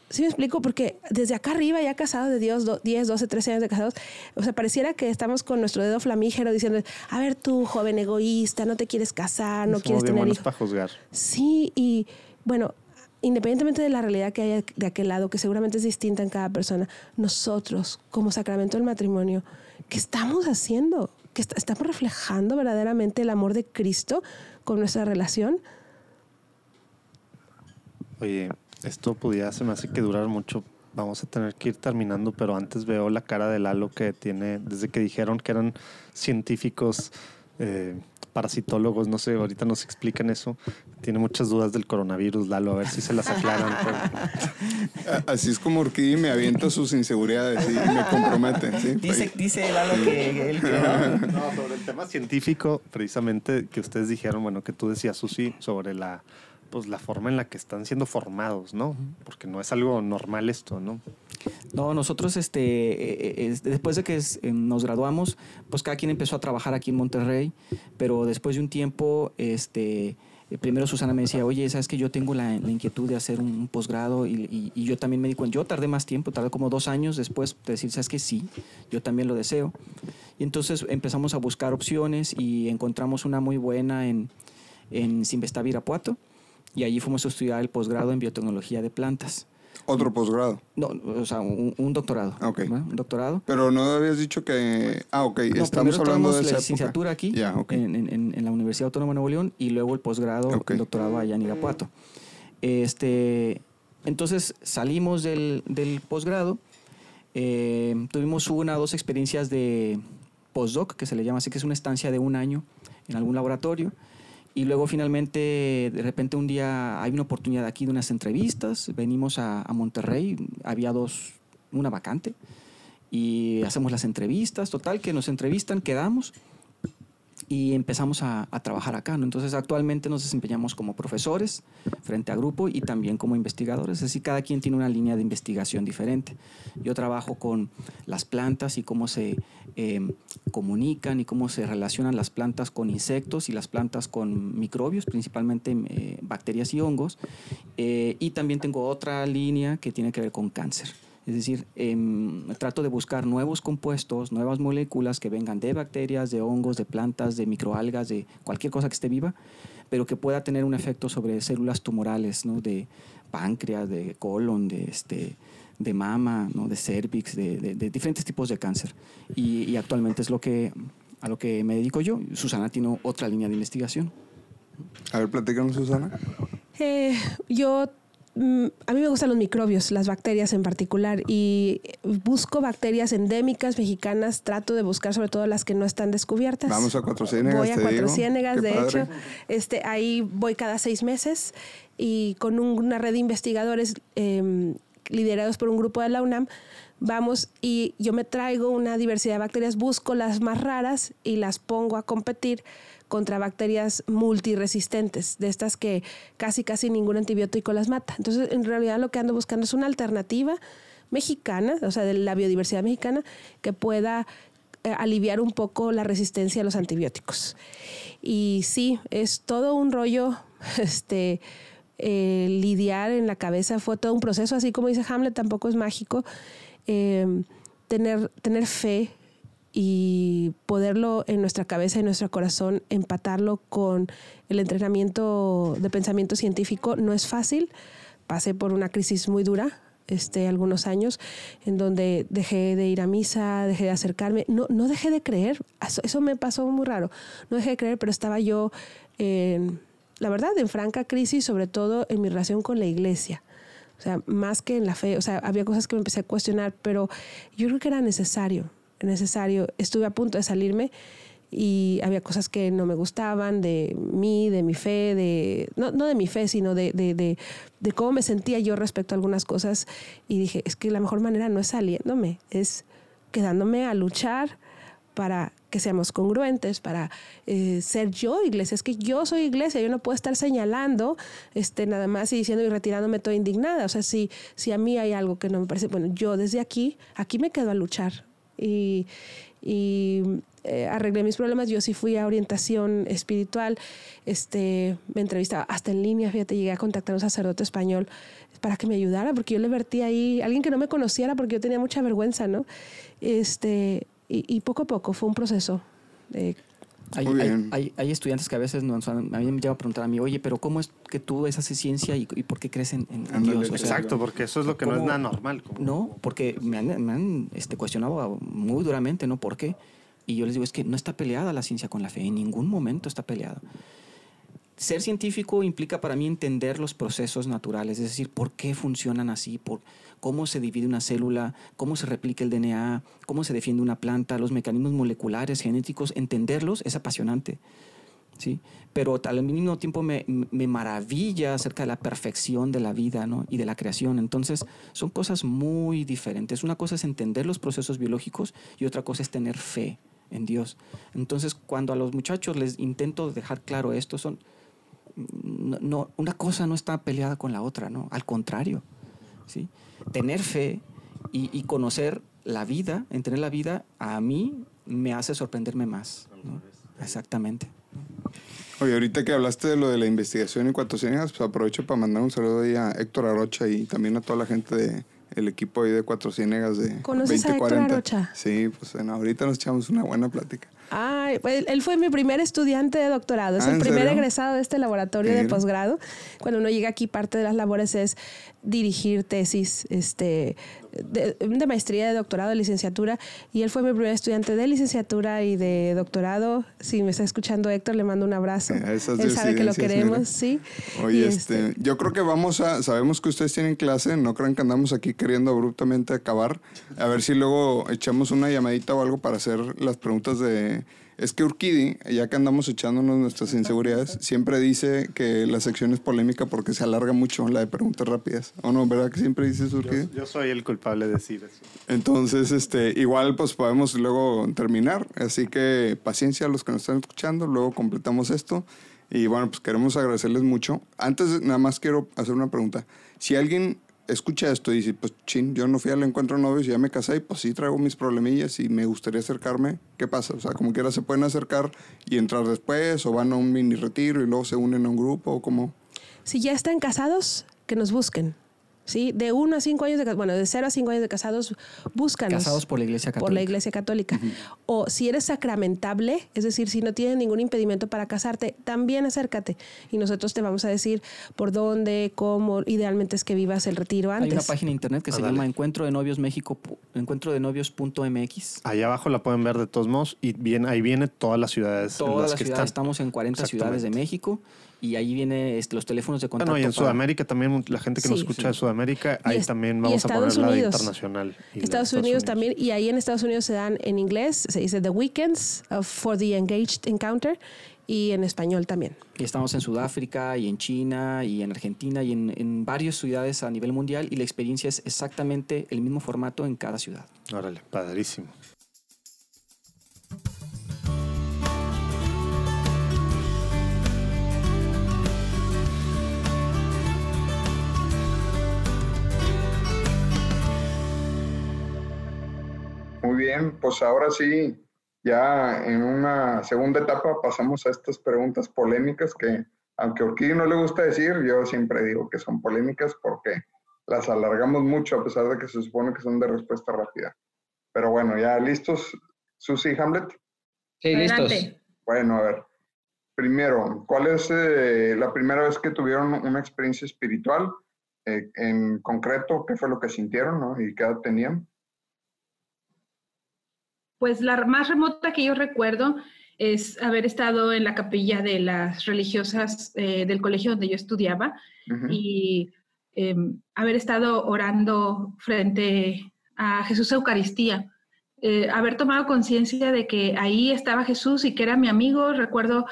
¿Sí me explico? Porque desde acá arriba, ya casados de Dios, do- 10, 12, 13 años de casados, o sea, pareciera que estamos con nuestro dedo flamígero diciendo, a ver tú, joven egoísta, no te quieres casar, no Somos quieres tener hijos. para juzgar. Sí, y bueno, independientemente de la realidad que haya de aquel lado, que seguramente es distinta en cada persona, nosotros, como sacramento del matrimonio, ¿qué estamos haciendo? ¿Que est- estamos reflejando verdaderamente el amor de Cristo con nuestra relación? Oye, esto pudiera, se me hace que durar mucho. Vamos a tener que ir terminando, pero antes veo la cara de Lalo que tiene, desde que dijeron que eran científicos, eh, parasitólogos, no sé, ahorita nos explican eso. Tiene muchas dudas del coronavirus, Lalo, a ver si se las aclaran. pero- Así es como Urquidi me avienta sus inseguridades y me compromete. ¿sí? Dice, dice Lalo que él que no. No, sobre el tema científico, precisamente que ustedes dijeron, bueno, que tú decías, Susi, sobre la pues la forma en la que están siendo formados, ¿no? Porque no es algo normal esto, ¿no? No, nosotros este, eh, eh, después de que eh, nos graduamos, pues cada quien empezó a trabajar aquí en Monterrey, pero después de un tiempo, este, primero Susana me decía, oye, sabes que yo tengo la, inquietud de hacer un, posgrado y, yo también me di cuenta, yo tardé más tiempo, tardé como dos años después de decir, sabes que sí, yo también lo deseo. Y entonces empezamos a buscar opciones y encontramos una muy buena en, en Simvestab Irapuato y allí fuimos a estudiar el posgrado en biotecnología de plantas. ¿Otro posgrado? No, o sea, un, doctorado. Ah, ok. Un doctorado. Pero no habías dicho que... Ah, ok. Estamos hablando de la licenciatura aquí, en, la Universidad Autónoma de Nuevo León, y luego el posgrado, el doctorado allá en Irapuato. Este, entonces salimos del, del posgrado, eh, tuvimos una o dos experiencias de postdoc, que se le llama así, que es una estancia de un año en algún laboratorio. Y luego finalmente, de repente un día hay una oportunidad aquí de unas entrevistas, venimos a, Monterrey, había dos, una vacante, y hacemos las entrevistas, total, que nos entrevistan, quedamos y empezamos a, trabajar acá. Entonces actualmente nos desempeñamos como profesores frente a grupo y también como investigadores, es decir, cada quien tiene una línea de investigación diferente. Yo trabajo con las plantas y cómo se em, comunican y cómo se relacionan las plantas con insectos y las plantas con microbios, principalmente eh, bacterias y hongos. Eh, y también tengo otra línea que tiene que ver con cáncer. Es decir, em, trato de buscar nuevos compuestos, nuevas moléculas que vengan de bacterias, de hongos, de plantas, de microalgas, de cualquier cosa que esté viva, pero que pueda tener un efecto sobre células tumorales, ¿no? de páncreas, de colon, de, este, de mama, ¿no? de cervix, de, diferentes tipos de cáncer. Y, actualmente es lo que, a lo que me dedico yo. Susana tiene otra línea de investigación. A ver, platícanos, Susana. Eh, yo a mí me gustan los microbios, las bacterias en particular, y busco bacterias endémicas mexicanas, trato de buscar sobre todo las que no están descubiertas. Vamos a Cuatro Ciénegas. Voy a Cuatro Ciénegas, de hecho. Este, ahí voy cada seis meses y con una red de investigadores em, liderados por un grupo de la UNAM, vamos y yo me traigo una diversidad de bacterias, busco las más raras y las pongo a competir contra bacterias multiresistentes, de estas que casi casi ningún antibiótico las mata. Entonces, en realidad lo que ando buscando es una alternativa mexicana, o sea, de la biodiversidad mexicana, que pueda eh, aliviar un poco la resistencia a los antibióticos. Y sí, es todo un rollo, este, eh, lidiar en la cabeza, fue todo un proceso, así como dice Hamlet, tampoco es mágico. Eh, tener, tener fe y poderlo en nuestra cabeza y nuestro corazón empatarlo con el entrenamiento de pensamiento científico no es fácil. Pasé por una crisis muy dura este, algunos años en donde dejé de ir a misa, dejé de acercarme, no, no dejé de creer, eso, me pasó muy raro, no dejé de creer, pero estaba yo, en, la verdad, en franca crisis, sobre todo en mi relación con la iglesia. O sea, más que en la fe, o sea, había cosas que me empecé a cuestionar, pero yo creo que era necesario necesario. Estuve a punto de salirme y había cosas que no me gustaban de mí, de mi fe, de no, no de mi fe, sino de, de, de, de, cómo me sentía yo respecto a algunas cosas. Y dije, es que la mejor manera no es saliéndome, es quedándome a luchar para que seamos congruentes, para eh, ser yo iglesia. Es que yo soy iglesia, yo no puedo estar señalando este, nada más y diciendo y retirándome toda indignada. O sea, si, si a mí hay algo que no me parece, bueno, yo desde aquí, aquí me quedo a luchar y, eh, arreglé mis problemas. Yo sí fui a orientación espiritual, este, me entrevistaba hasta en línea, fíjate, llegué a contactar a un sacerdote español para que me ayudara, porque yo le vertí ahí, alguien que no me conociera, porque yo tenía mucha vergüenza, ¿no? Este, y, poco a poco fue un proceso. Hay, hay, estudiantes que a veces no, a mí me llevan a preguntar a mí, oye, pero ¿cómo es que tú ves esa ciencia y, por qué crees en, Dios? Exacto, porque eso es lo que no es nada normal. No, porque me han, me han este, cuestionado muy duramente, ¿no? ¿Por qué? Y yo les digo, es que no está peleada la ciencia con la fe, en ningún momento está peleada. Ser científico implica para mí entender los procesos naturales, es decir, por qué funcionan así, por, cómo se divide una célula, cómo se replica el DNA, cómo se defiende una planta, los mecanismos moleculares, genéticos, entenderlos es apasionante. ¿sí? Pero al mismo tiempo me, maravilla acerca de la perfección de la vida y de la creación. Entonces, son cosas muy diferentes. Una cosa es entender los procesos biológicos y otra cosa es tener fe en Dios. Entonces, cuando a los muchachos les intento dejar claro esto, son no, una cosa no está peleada con la otra, ¿no? Al contrario, ¿sí? Tener fe y, conocer la vida, entender la vida, a mí me hace sorprenderme más. Exactamente. Oye, ahorita que hablaste de lo de la investigación en Cuatro Ciénegas, pues aprovecho para mandar un saludo ahí a Héctor Arocha y también a toda la gente de el equipo ahí de Cuatro Ciénegas de ¿Conoces a Héctor Arocha? Sí, pues ahorita nos echamos una buena plática. Ah, él fue mi primer estudiante de doctorado, es ah, el primer egresado de este laboratorio de posgrado. Cuando uno llega aquí, parte de las labores es dirigir tesis este, de, maestría, de doctorado, de licenciatura. Y él fue mi primer estudiante de licenciatura y de doctorado. Si me está escuchando Héctor, le mando un abrazo. él sabe que lo queremos, sí. Oye, este, este, yo creo que vamos a, sabemos que ustedes tienen clase, no crean que andamos aquí queriendo abruptamente acabar. A ver si luego echamos una llamadita o algo para hacer las preguntas de es que Urquidi, ya que andamos echándonos nuestras inseguridades, siempre dice que la sección es polémica porque se alarga mucho la de preguntas rápidas. ¿O no? ¿Verdad que siempre dices Urquidi? Yo, soy el culpable de decir eso. Entonces, este, igual pues podemos luego terminar. Así que paciencia a los que nos están escuchando. Luego completamos esto. Y bueno, pues queremos agradecerles mucho. Antes, nada más quiero hacer una pregunta. Si alguien escucha esto y dice, pues chin, yo no fui al encuentro de novios y ya me casé y pues sí traigo mis problemillas y me gustaría acercarme, ¿qué pasa? O sea, como quiera se pueden acercar y entrar después o van a un mini retiro y luego se unen a un grupo o como... Si ya están casados, que nos busquen. ¿Sí? De 1 a 5 años, de, bueno, de 0 a 5 años de casados, búscanos. Casados por la Iglesia Católica. Por la Iglesia Católica. O si eres sacramentable, es decir, si no tienes ningún impedimento para casarte, también acércate y nosotros te vamos a decir por dónde, cómo, idealmente es que vivas el retiro antes. Hay una página de internet que se llama Encuentro de Novios México, encuentro de novios.mx. Ahí abajo la pueden ver de todos modos y bien, ahí viene todas las ciudades. Todas las, ciudades, estamos en 40 ciudades de México y ahí viene este, los teléfonos de contacto. Bueno, y en Sudamérica también, la gente que nos escucha de Sudamérica, ahí también vamos a poner la de internacional. Estados, Unidos, también, y ahí en Estados Unidos se dan en inglés, se dice The Weekends for the Engaged Encounter, y en español también. Y estamos en Sudáfrica y en China y en Argentina y en, en varias ciudades a nivel mundial y la experiencia es exactamente el mismo formato en cada ciudad. Órale, padrísimo. Muy bien, pues ahora sí, ya en una segunda etapa pasamos a estas preguntas polémicas que, aunque a no le gusta decir, yo siempre digo que son polémicas porque las alargamos mucho a pesar de que se supone que son de respuesta rápida. Pero bueno, ya listos, Susi Hamlet. Sí, listos. Bueno, a ver. Primero, ¿cuál es eh, la primera vez que tuvieron una experiencia espiritual? Eh, en concreto, ¿qué fue lo que sintieron no? y qué edad tenían? Pues la más remota que yo recuerdo es haber estado en la capilla de las religiosas eh, del colegio donde yo estudiaba y em, haber estado orando frente a Jesús Eucaristía. Eh, haber tomado conciencia de que ahí estaba Jesús y que era mi amigo. Recuerdo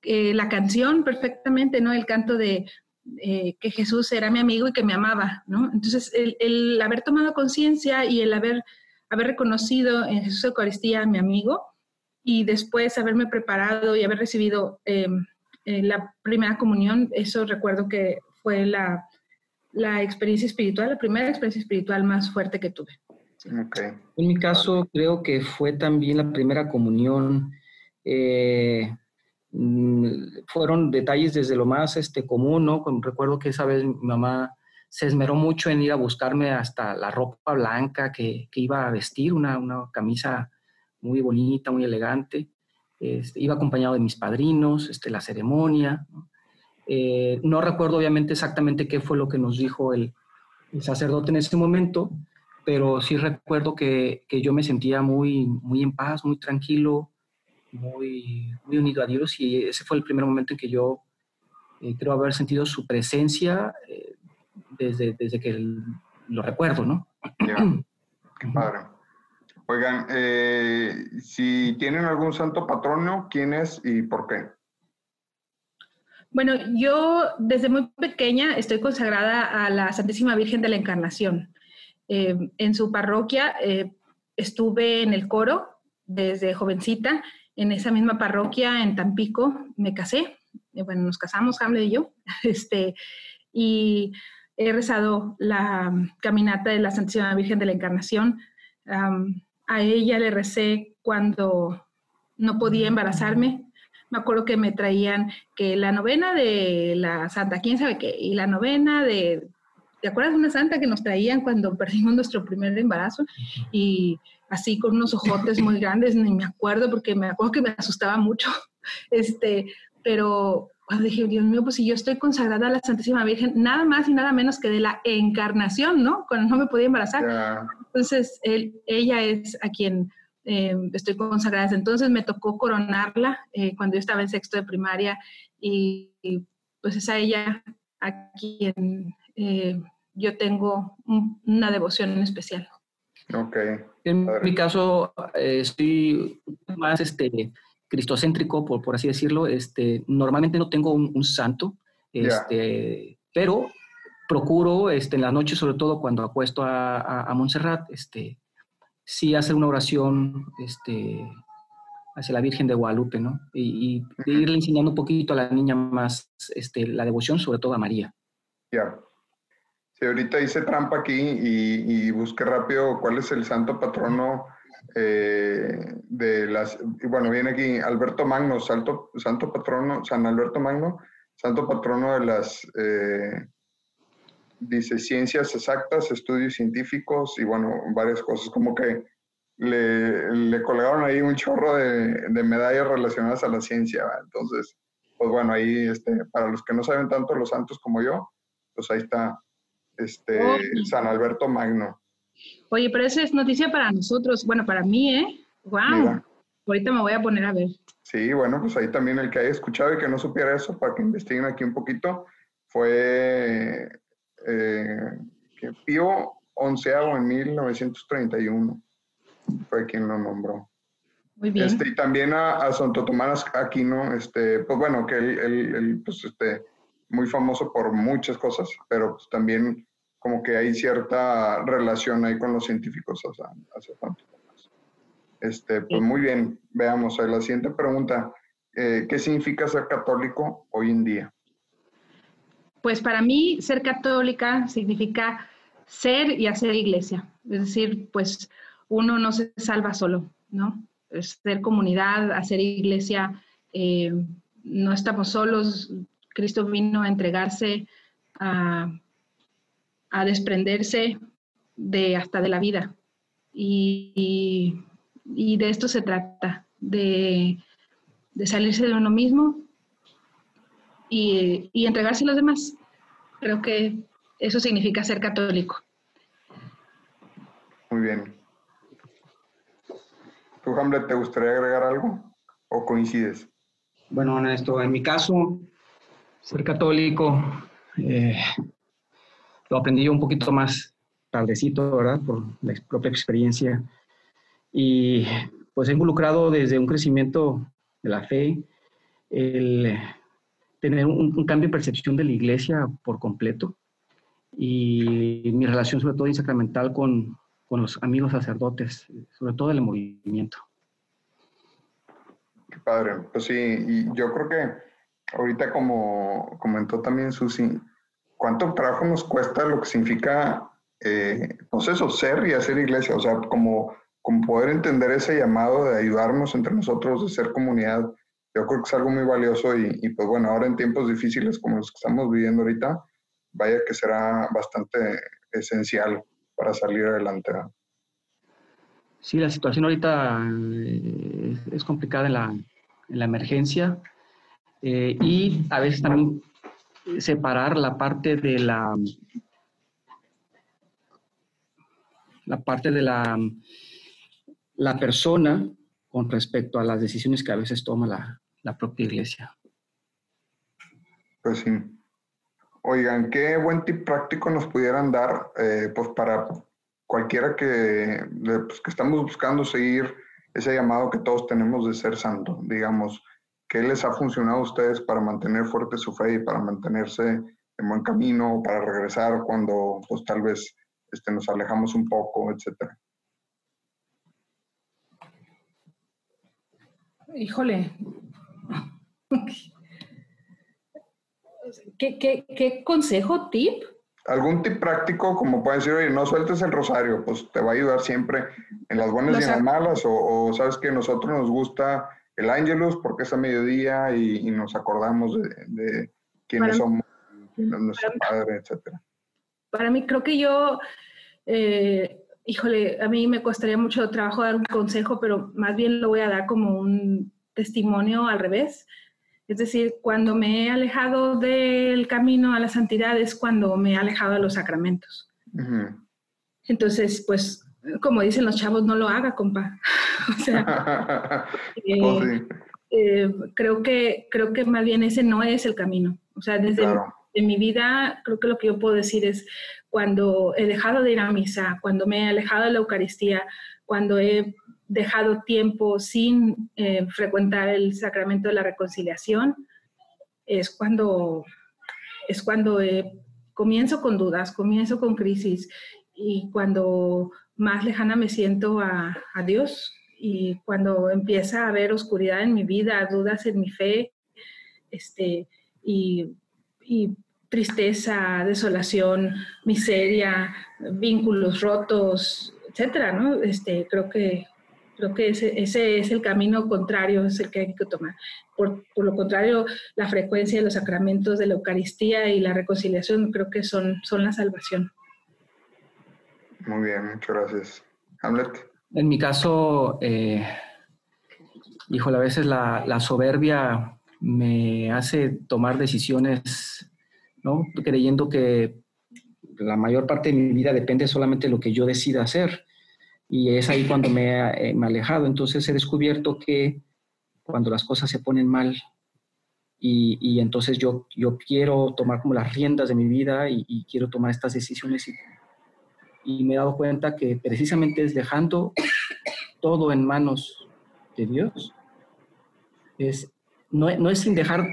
eh, la canción perfectamente, ¿no? El canto de que Jesús era mi amigo y que me amaba, ¿no? Entonces, el haber tomado conciencia y el haber haber reconocido en Jesús Eucaristía a mi amigo y después haberme preparado y haber recibido em, eh, la primera comunión, eso recuerdo que fue la, la, experiencia espiritual, la primera experiencia espiritual más fuerte que tuve. En mi caso, creo que fue también la primera comunión. Eh, mm, fueron detalles desde lo más este, común, ¿no? Recuerdo que esa vez mi mamá se esmeró mucho en ir a buscarme hasta la ropa blanca que, que iba a vestir, una, una, camisa muy bonita, muy elegante. Este, iba acompañado de mis padrinos, este, la ceremonia. ¿no? Eh, no recuerdo obviamente exactamente qué fue lo que nos dijo el, el sacerdote en ese momento, pero sí recuerdo que, que, yo me sentía muy, muy en paz, muy tranquilo, muy, muy unido a Dios y ese fue el primer momento en que yo eh, creo haber sentido su presencia. Eh, desde, desde que lo recuerdo, ¿no? Ya, qué padre. Oigan, eh, si tienen algún santo patrono, ¿quién es y por qué? Bueno, yo desde muy pequeña estoy consagrada a la Santísima Virgen de la Encarnación. Eh, en su parroquia eh, estuve en el coro desde jovencita. En esa misma parroquia, en Tampico, me casé bueno, nos casamos, Hamlet y yo, este, y he rezado la caminata de la Santísima Virgen de la Encarnación. a ella le recé cuando no podía embarazarme. Me acuerdo que me traían que la novena de la Santa, quién sabe qué, y la novena de, ¿te acuerdas de una santa que nos traían cuando perdimos nuestro primer embarazo? Y así con unos ojotes muy grandes, ni me acuerdo porque me acuerdo que me asustaba mucho. Este, pero cuando dije, Dios mío, pues si yo estoy consagrada a la Santísima Virgen, nada más y nada menos que de la encarnación, ¿no? Cuando no me podía embarazar. Entonces, él, ella es a quien eh, estoy consagrada. Entonces me tocó coronarla eh, cuando yo estaba en sexto de primaria y, pues es a ella a quien eh, yo tengo una devoción especial. Ok. En mi caso, estoy más este, cristocéntrico, por, por así decirlo. Este, normalmente no tengo un, santo, este, pero procuro este, en las noches, sobre todo cuando apuesto a, a, a Montserrat, este, sí hacer una oración este, hacia la Virgen de Guadalupe, ¿no? Y, irle enseñando un poquito a la niña más este, la devoción, sobre todo a María. Ya. Sí, ahorita hice trampa aquí y, busqué rápido cuál es el santo patrono eh, de las... Bueno, viene aquí Alberto Magno, santo, santo patrono, San Alberto Magno, santo patrono de las... Eh, dice ciencias exactas, estudios científicos y bueno, varias cosas, como que le, le colgaron ahí un chorro de, de, medallas relacionadas a la ciencia. Entonces, pues bueno, ahí este, para los que no saben tanto los santos como yo, pues ahí está este, San Alberto Magno. Oye, pero esa es noticia para nosotros, bueno, para mí, ¿eh? ¡Wow! Ahorita me voy a poner a ver. Sí, bueno, pues ahí también el que haya escuchado y que no supiera eso, para que investiguen aquí un poquito, fue eh, que Pío XI en 1931 fue quien lo nombró. Muy bien. Este, y también a, Santo Tomás Aquino, este, pues bueno, que él, pues este, muy famoso por muchas cosas, pero pues también como que hay cierta relación ahí con los científicos hacia, Santo Tomás. Este, pues muy bien, veamos, la siguiente pregunta, eh, ¿qué significa ser católico hoy en día? Pues para mí ser católica significa ser y hacer iglesia. Es decir, pues uno no se salva solo, ¿no? Es ser comunidad, hacer iglesia. Eh, no estamos solos. Cristo vino a entregarse, a, desprenderse de hasta de la vida. Y, de esto se trata, de, de salirse de uno mismo y, entregarse a los demás. Creo que eso significa ser católico. Muy bien. ¿Tú, Hamlet, te gustaría agregar algo o coincides? Bueno, Ernesto, en mi caso, ser católico eh, lo aprendí yo un poquito más tardecito, ¿verdad? Por la propia experiencia. Y pues he involucrado desde un crecimiento de la fe, el tener un, cambio de percepción de la iglesia por completo y mi relación sobre todo sacramental con, con los amigos sacerdotes, sobre todo el movimiento. Qué padre. Pues sí, y yo creo que ahorita como comentó también Susi, ¿cuánto trabajo nos cuesta lo que significa, eh, pues eso, ser y hacer iglesia? O sea, como, como poder entender ese llamado de ayudarnos entre nosotros, de ser comunidad, yo creo que es algo muy valioso y, pues bueno, ahora en tiempos difíciles como los que estamos viviendo ahorita, vaya que será bastante esencial para salir adelante. Sí, la situación ahorita eh, es complicada en la, en la emergencia eh, y a veces también separar la parte de la la parte de la, la persona con respecto a las decisiones que a veces toma la, la propia iglesia. Pues sí. Oigan, qué buen tip práctico nos pudieran dar eh, pues para cualquiera que, pues que estamos buscando seguir ese llamado que todos tenemos de ser santo, digamos, ¿qué les ha funcionado a ustedes para mantener fuerte su fe y para mantenerse en buen camino, para regresar cuando pues tal vez este, nos alejamos un poco, etcétera? Híjole, ¿qué, qué, qué consejo, tip? algún tip práctico, como pueden decir, oye, no sueltes el rosario, pues te va a ayudar siempre en las buenas y en las malas, o, sabes que a nosotros nos gusta el Ángelus porque es a mediodía y, nos acordamos de, quiénes somos, nuestro padre, etcétera. Para mí, creo que yo, eh, híjole, a mí me costaría mucho trabajo dar un consejo, pero más bien lo voy a dar como un testimonio al revés. Es decir, cuando me he alejado del camino a la santidad es cuando me he alejado de los sacramentos. Entonces, pues, como dicen los chavos, no lo haga, compa. o sea, eh, oh, eh, creo, que, creo que más bien ese no es el camino. O sea, desde mi vida, creo que lo que yo puedo decir es cuando he dejado de ir a misa, cuando me he alejado de la Eucaristía, cuando he dejado tiempo sin eh, frecuentar el sacramento de la reconciliación, es cuando, es cuando eh, comienzo con dudas, comienzo con crisis y cuando más lejana me siento a, Dios y cuando empieza a haber oscuridad en mi vida, dudas en mi fe, este, y, y tristeza, desolación, miseria, vínculos rotos, etcétera, ¿no? Este, creo que Creo que ese, ese, es el camino contrario, es el que hay que tomar. Por, por, lo contrario, la frecuencia de los sacramentos de la Eucaristía y la reconciliación creo que son, son la salvación. Muy bien, muchas gracias. Hamlet. En mi caso, eh, híjole, a veces la, soberbia me hace tomar decisiones, ¿no? Creyendo que la mayor parte de mi vida depende solamente de lo que yo decida hacer y es ahí cuando me he, eh, alejado. Entonces he descubierto que cuando las cosas se ponen mal y, y entonces yo, yo quiero tomar como las riendas de mi vida y, quiero tomar estas decisiones y, y, me he dado cuenta que precisamente es dejando todo en manos de Dios. Es, no, no es sin dejar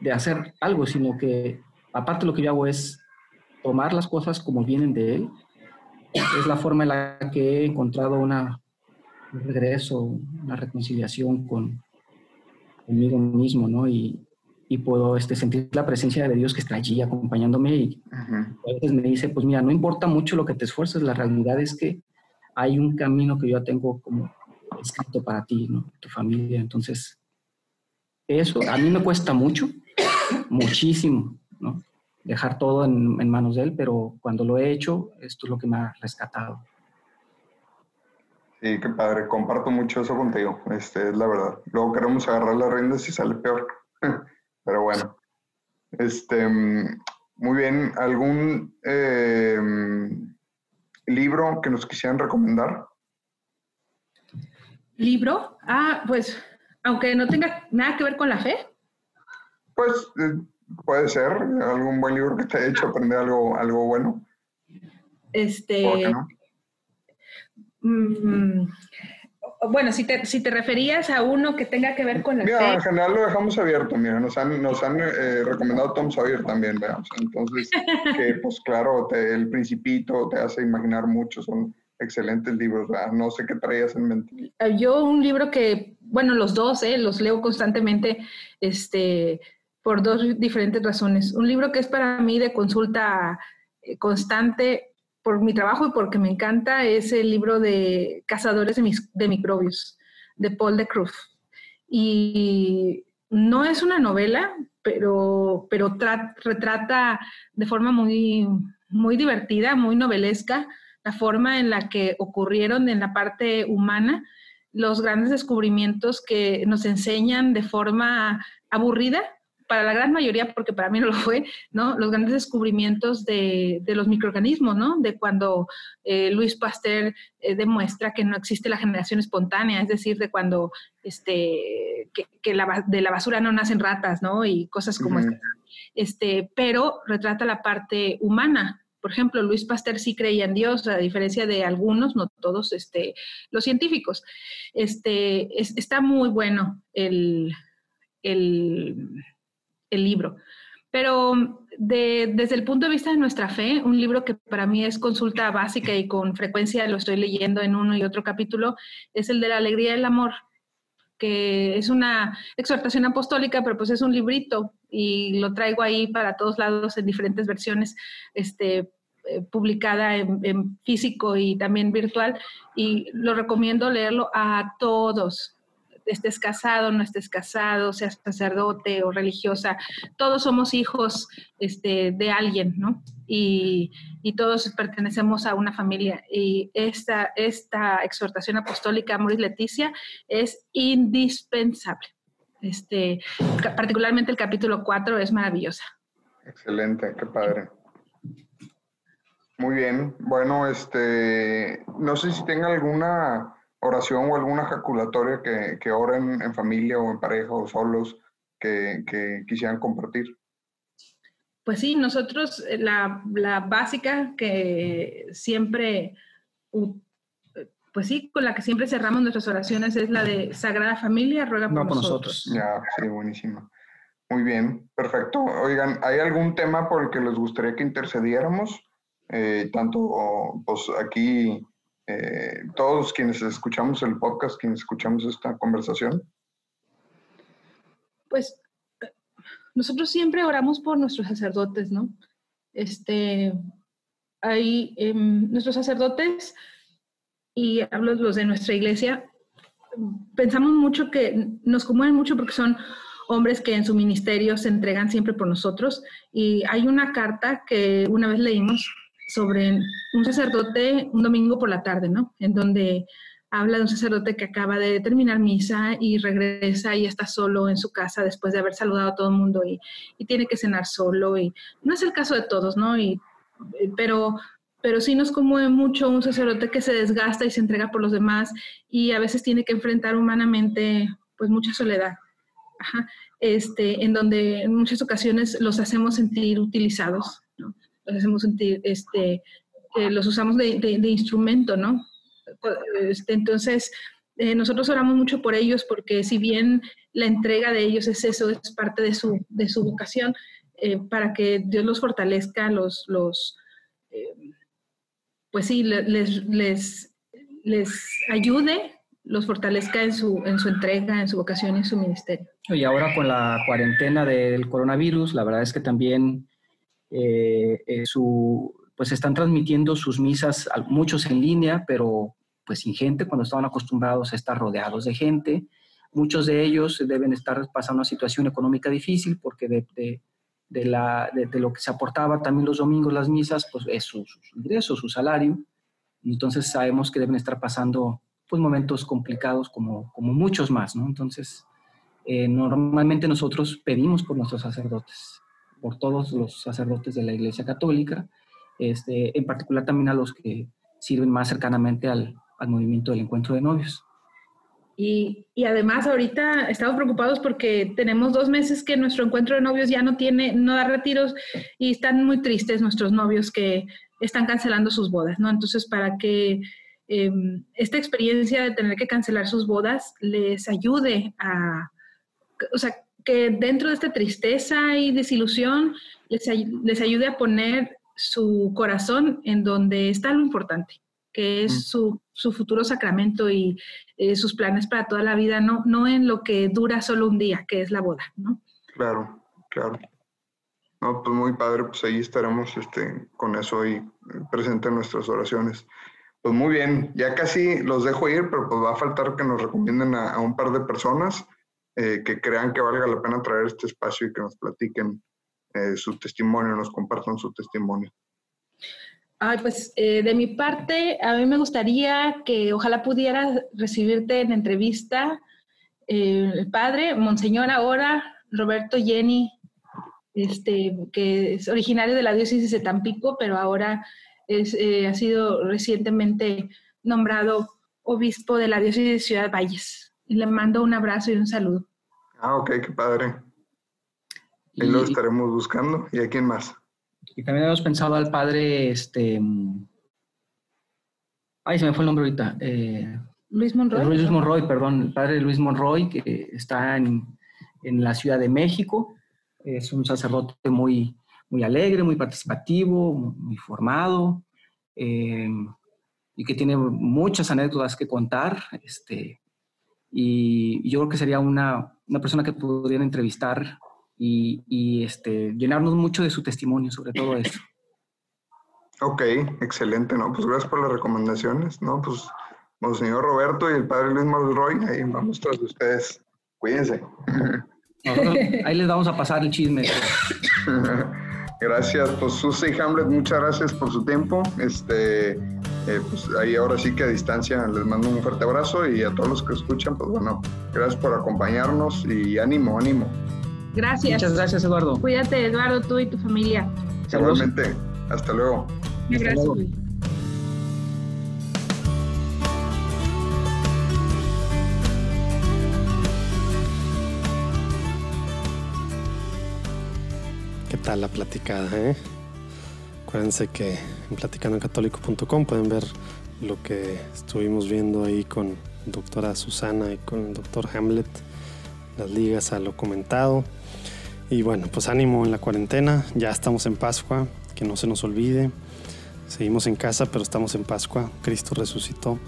de hacer algo, sino que aparte lo que yo hago es tomar las cosas como vienen de Él es la forma en la que he encontrado una, un regreso, una reconciliación con, conmigo mismo, ¿no? Y, y puedo este, sentir la presencia de Dios que está allí acompañándome y a veces me dice, pues mira, no importa mucho lo que te esfuerces, la realidad es que hay un camino que yo ya tengo como escrito para ti, ¿no? Tu familia. Entonces, eso a mí me cuesta mucho, muchísimo, ¿no? dejar todo en, manos de él, pero cuando lo he hecho, esto es lo que me ha rescatado. Sí, qué padre, comparto mucho eso contigo, este, es la verdad. Luego queremos agarrar las riendas y sale peor, pero bueno. Este, muy bien, ¿algún em, libro que nos quisieran recomendar? ¿Libro? Ah, pues, aunque no tenga nada que ver con la fe. Pues eh, Puede ser, algún buen libro que te haya hecho aprender algo, algo bueno. Este. Mm, bueno, si te, si te referías a uno que tenga que ver con la mira, en general lo dejamos abierto, mira, nos han, nos han eh, recomendado Tom Sawyer también, veamos. Entonces, que pues claro, El Principito te hace imaginar mucho, son excelentes libros, no sé qué traías en mente. Yo un libro que, bueno, los dos, eh, los leo constantemente, este, por dos diferentes razones. Un libro que es para mí de consulta eh, constante por mi trabajo y porque me encanta es el libro de Cazadores de, Microbios, de Paul de Cruz. Y no es una novela, pero, pero retrata de forma muy, muy divertida, muy novelesca, la forma en la que ocurrieron en la parte humana los grandes descubrimientos que nos enseñan de forma aburrida, para la gran mayoría, porque para mí no lo fue, ¿no? Los grandes descubrimientos de, de los microorganismos, ¿no? De cuando eh, Luis Pasteur eh, demuestra que no existe la generación espontánea, es decir, de cuando este, que, la, de la basura no nacen ratas, ¿no? Y cosas como uh Este, pero retrata la parte humana, por ejemplo, Luis Pasteur sí creía en Dios, a diferencia de algunos, no todos este, los científicos. Este, está muy bueno el, el, el libro. Pero desde el punto de vista de nuestra fe, un libro que para mí es consulta básica y con frecuencia lo estoy leyendo en uno y otro capítulo, es el de la alegría del amor, que es una exhortación apostólica, pero pues es un librito y lo traigo ahí para todos lados en diferentes versiones, este, eh, publicada en, físico y también virtual, y lo recomiendo leerlo a todos, estés casado, no estés casado, seas sacerdote o religiosa, todos somos hijos este, de alguien, ¿no? Y, todos pertenecemos a una familia. Y esta, esta exhortación apostólica, Moris Leticia, es indispensable. Este, particularmente el capítulo 4 es maravillosa. Excelente, qué padre. Muy bien. Bueno, este, no sé si tenga alguna oración o alguna ejaculatoria que, que oren en familia o en pareja o solos que, quisieran compartir. Pues sí, nosotros eh, la, la, básica que siempre, pues sí, con la que siempre cerramos nuestras oraciones es la de Sagrada Familia, ruega por, nosotros. Ya, sí, buenísimo. Muy bien, perfecto. Oigan, ¿hay algún tema por el que les gustaría que intercediéramos? Eh, tanto pues aquí eh, todos quienes escuchamos el podcast, quienes escuchamos esta conversación? Pues nosotros siempre oramos por nuestros sacerdotes, ¿no? Este, hay em, nuestros sacerdotes, y hablo los de nuestra iglesia, pensamos mucho que nos conmueven mucho porque son hombres que en su ministerio se entregan siempre por nosotros. Y hay una carta que una vez leímos sobre un sacerdote un domingo por la tarde, ¿no? En donde habla de un sacerdote que acaba de terminar misa y regresa y está solo en su casa después de haber saludado a todo el mundo y, tiene que cenar solo. Y no es el caso de todos, ¿no? Y, eh, pero, pero sí nos conmueve mucho un sacerdote que se desgasta y se entrega por los demás y a veces tiene que enfrentar humanamente pues mucha soledad. Este, en donde en muchas ocasiones los hacemos sentir utilizados. Los hacemos sentir, este, los usamos de, instrumento, ¿no? Este, entonces, eh, nosotros oramos mucho por ellos porque si bien la entrega de ellos es eso, es parte de su, de su vocación, eh, para que Dios los fortalezca, los, los eh, pues sí, les, les, les ayude, los fortalezca en su, en su entrega, en su vocación y en su ministerio. Y ahora con la cuarentena del coronavirus, la verdad es que también su, pues están transmitiendo sus misas, muchos en línea, pero pues sin gente, cuando estaban acostumbrados a estar rodeados de gente. Muchos de ellos deben estar pasando una situación económica difícil porque de, de, la, de, lo que se aportaba también los domingos las misas, pues es su, su ingreso, su salario. Entonces sabemos que deben estar pasando pues momentos complicados como, como muchos más, ¿no? Entonces, eh, normalmente nosotros pedimos por nuestros sacerdotes por todos los sacerdotes de la Iglesia Católica, este, en particular también a los que sirven más cercanamente al, al movimiento del encuentro de novios. Y, y, además ahorita estamos preocupados porque tenemos dos meses que nuestro encuentro de novios ya no tiene, no da retiros y están muy tristes nuestros novios que están cancelando sus bodas, ¿no? Entonces, para que em, esta experiencia de tener que cancelar sus bodas les ayude a, o sea, que dentro de esta tristeza y desilusión les, les ayude a poner su corazón en donde está lo importante, que es su, su, futuro sacramento y eh, sus planes para toda la vida, no, no en lo que dura solo un día, que es la boda, ¿no? Claro, claro. No, pues muy padre, pues ahí estaremos este, con eso y presente en nuestras oraciones. Pues muy bien, ya casi los dejo ir, pero pues va a faltar que nos recomienden a, a un par de personas. Eh, que crean que valga la pena traer este espacio y que nos platiquen eh, su testimonio, nos compartan su testimonio. Ay, pues eh, de mi parte, a mí me gustaría que ojalá pudiera recibirte en entrevista el padre, Monseñor ahora, Roberto Jenny, este, que es originario de la diócesis de Tampico, pero ahora es, ha sido recientemente nombrado obispo de la diócesis de Ciudad Valles. Y le mando un abrazo y un saludo. Ah, ok, qué padre. Ahí lo estaremos buscando. ¿Y a quién más? Y también hemos pensado al padre, este... Ay, se me fue el nombre ahorita. Eh, Luis Monroy. Luis Monroy, perdón. El padre Luis Monroy, que está en, en la Ciudad de México. Es un sacerdote muy, muy alegre, muy participativo, muy formado. Eh, y que tiene muchas anécdotas que contar. Este, y yo creo que sería una, una persona que pudieran entrevistar y, este, llenarnos mucho de su testimonio sobre todo eso. Ok, excelente, ¿no? Pues gracias por las recomendaciones, ¿no? Pues Monseñor Roberto y el Padre Luis Roy, ahí vamos tras de ustedes. Cuídense. ahí les vamos a pasar el chisme. Gracias, pues Susi Hamlet, muchas gracias por su tiempo. Este, eh, pues ahí ahora sí que a distancia les mando un fuerte abrazo y a todos los que escuchan, pues bueno, gracias por acompañarnos y ánimo, ánimo. Gracias. Muchas gracias, Eduardo. Cuídate, Eduardo, tú y tu familia. Igualmente. Hasta luego. Gracias. ¿Qué tal la platicada? Eh? Acuérdense que en platicandoencatólico.com pueden ver lo que estuvimos viendo ahí con doctora Susana y con el doctor Hamlet, las ligas a lo comentado. Y bueno, pues ánimo en la cuarentena, ya estamos en Pascua, que no se nos olvide. Seguimos en casa, pero estamos en Pascua, Cristo resucitó.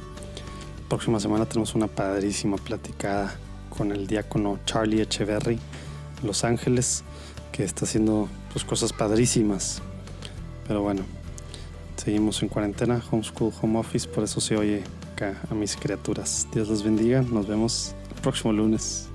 Próxima semana tenemos una padrísima platicada con el diácono Charlie Echeverry, Los Ángeles, que está haciendo pues, cosas padrísimas. Pero bueno, seguimos en cuarentena, homeschool, home office, por eso se oye acá a mis criaturas. Dios los bendiga, nos vemos el próximo lunes.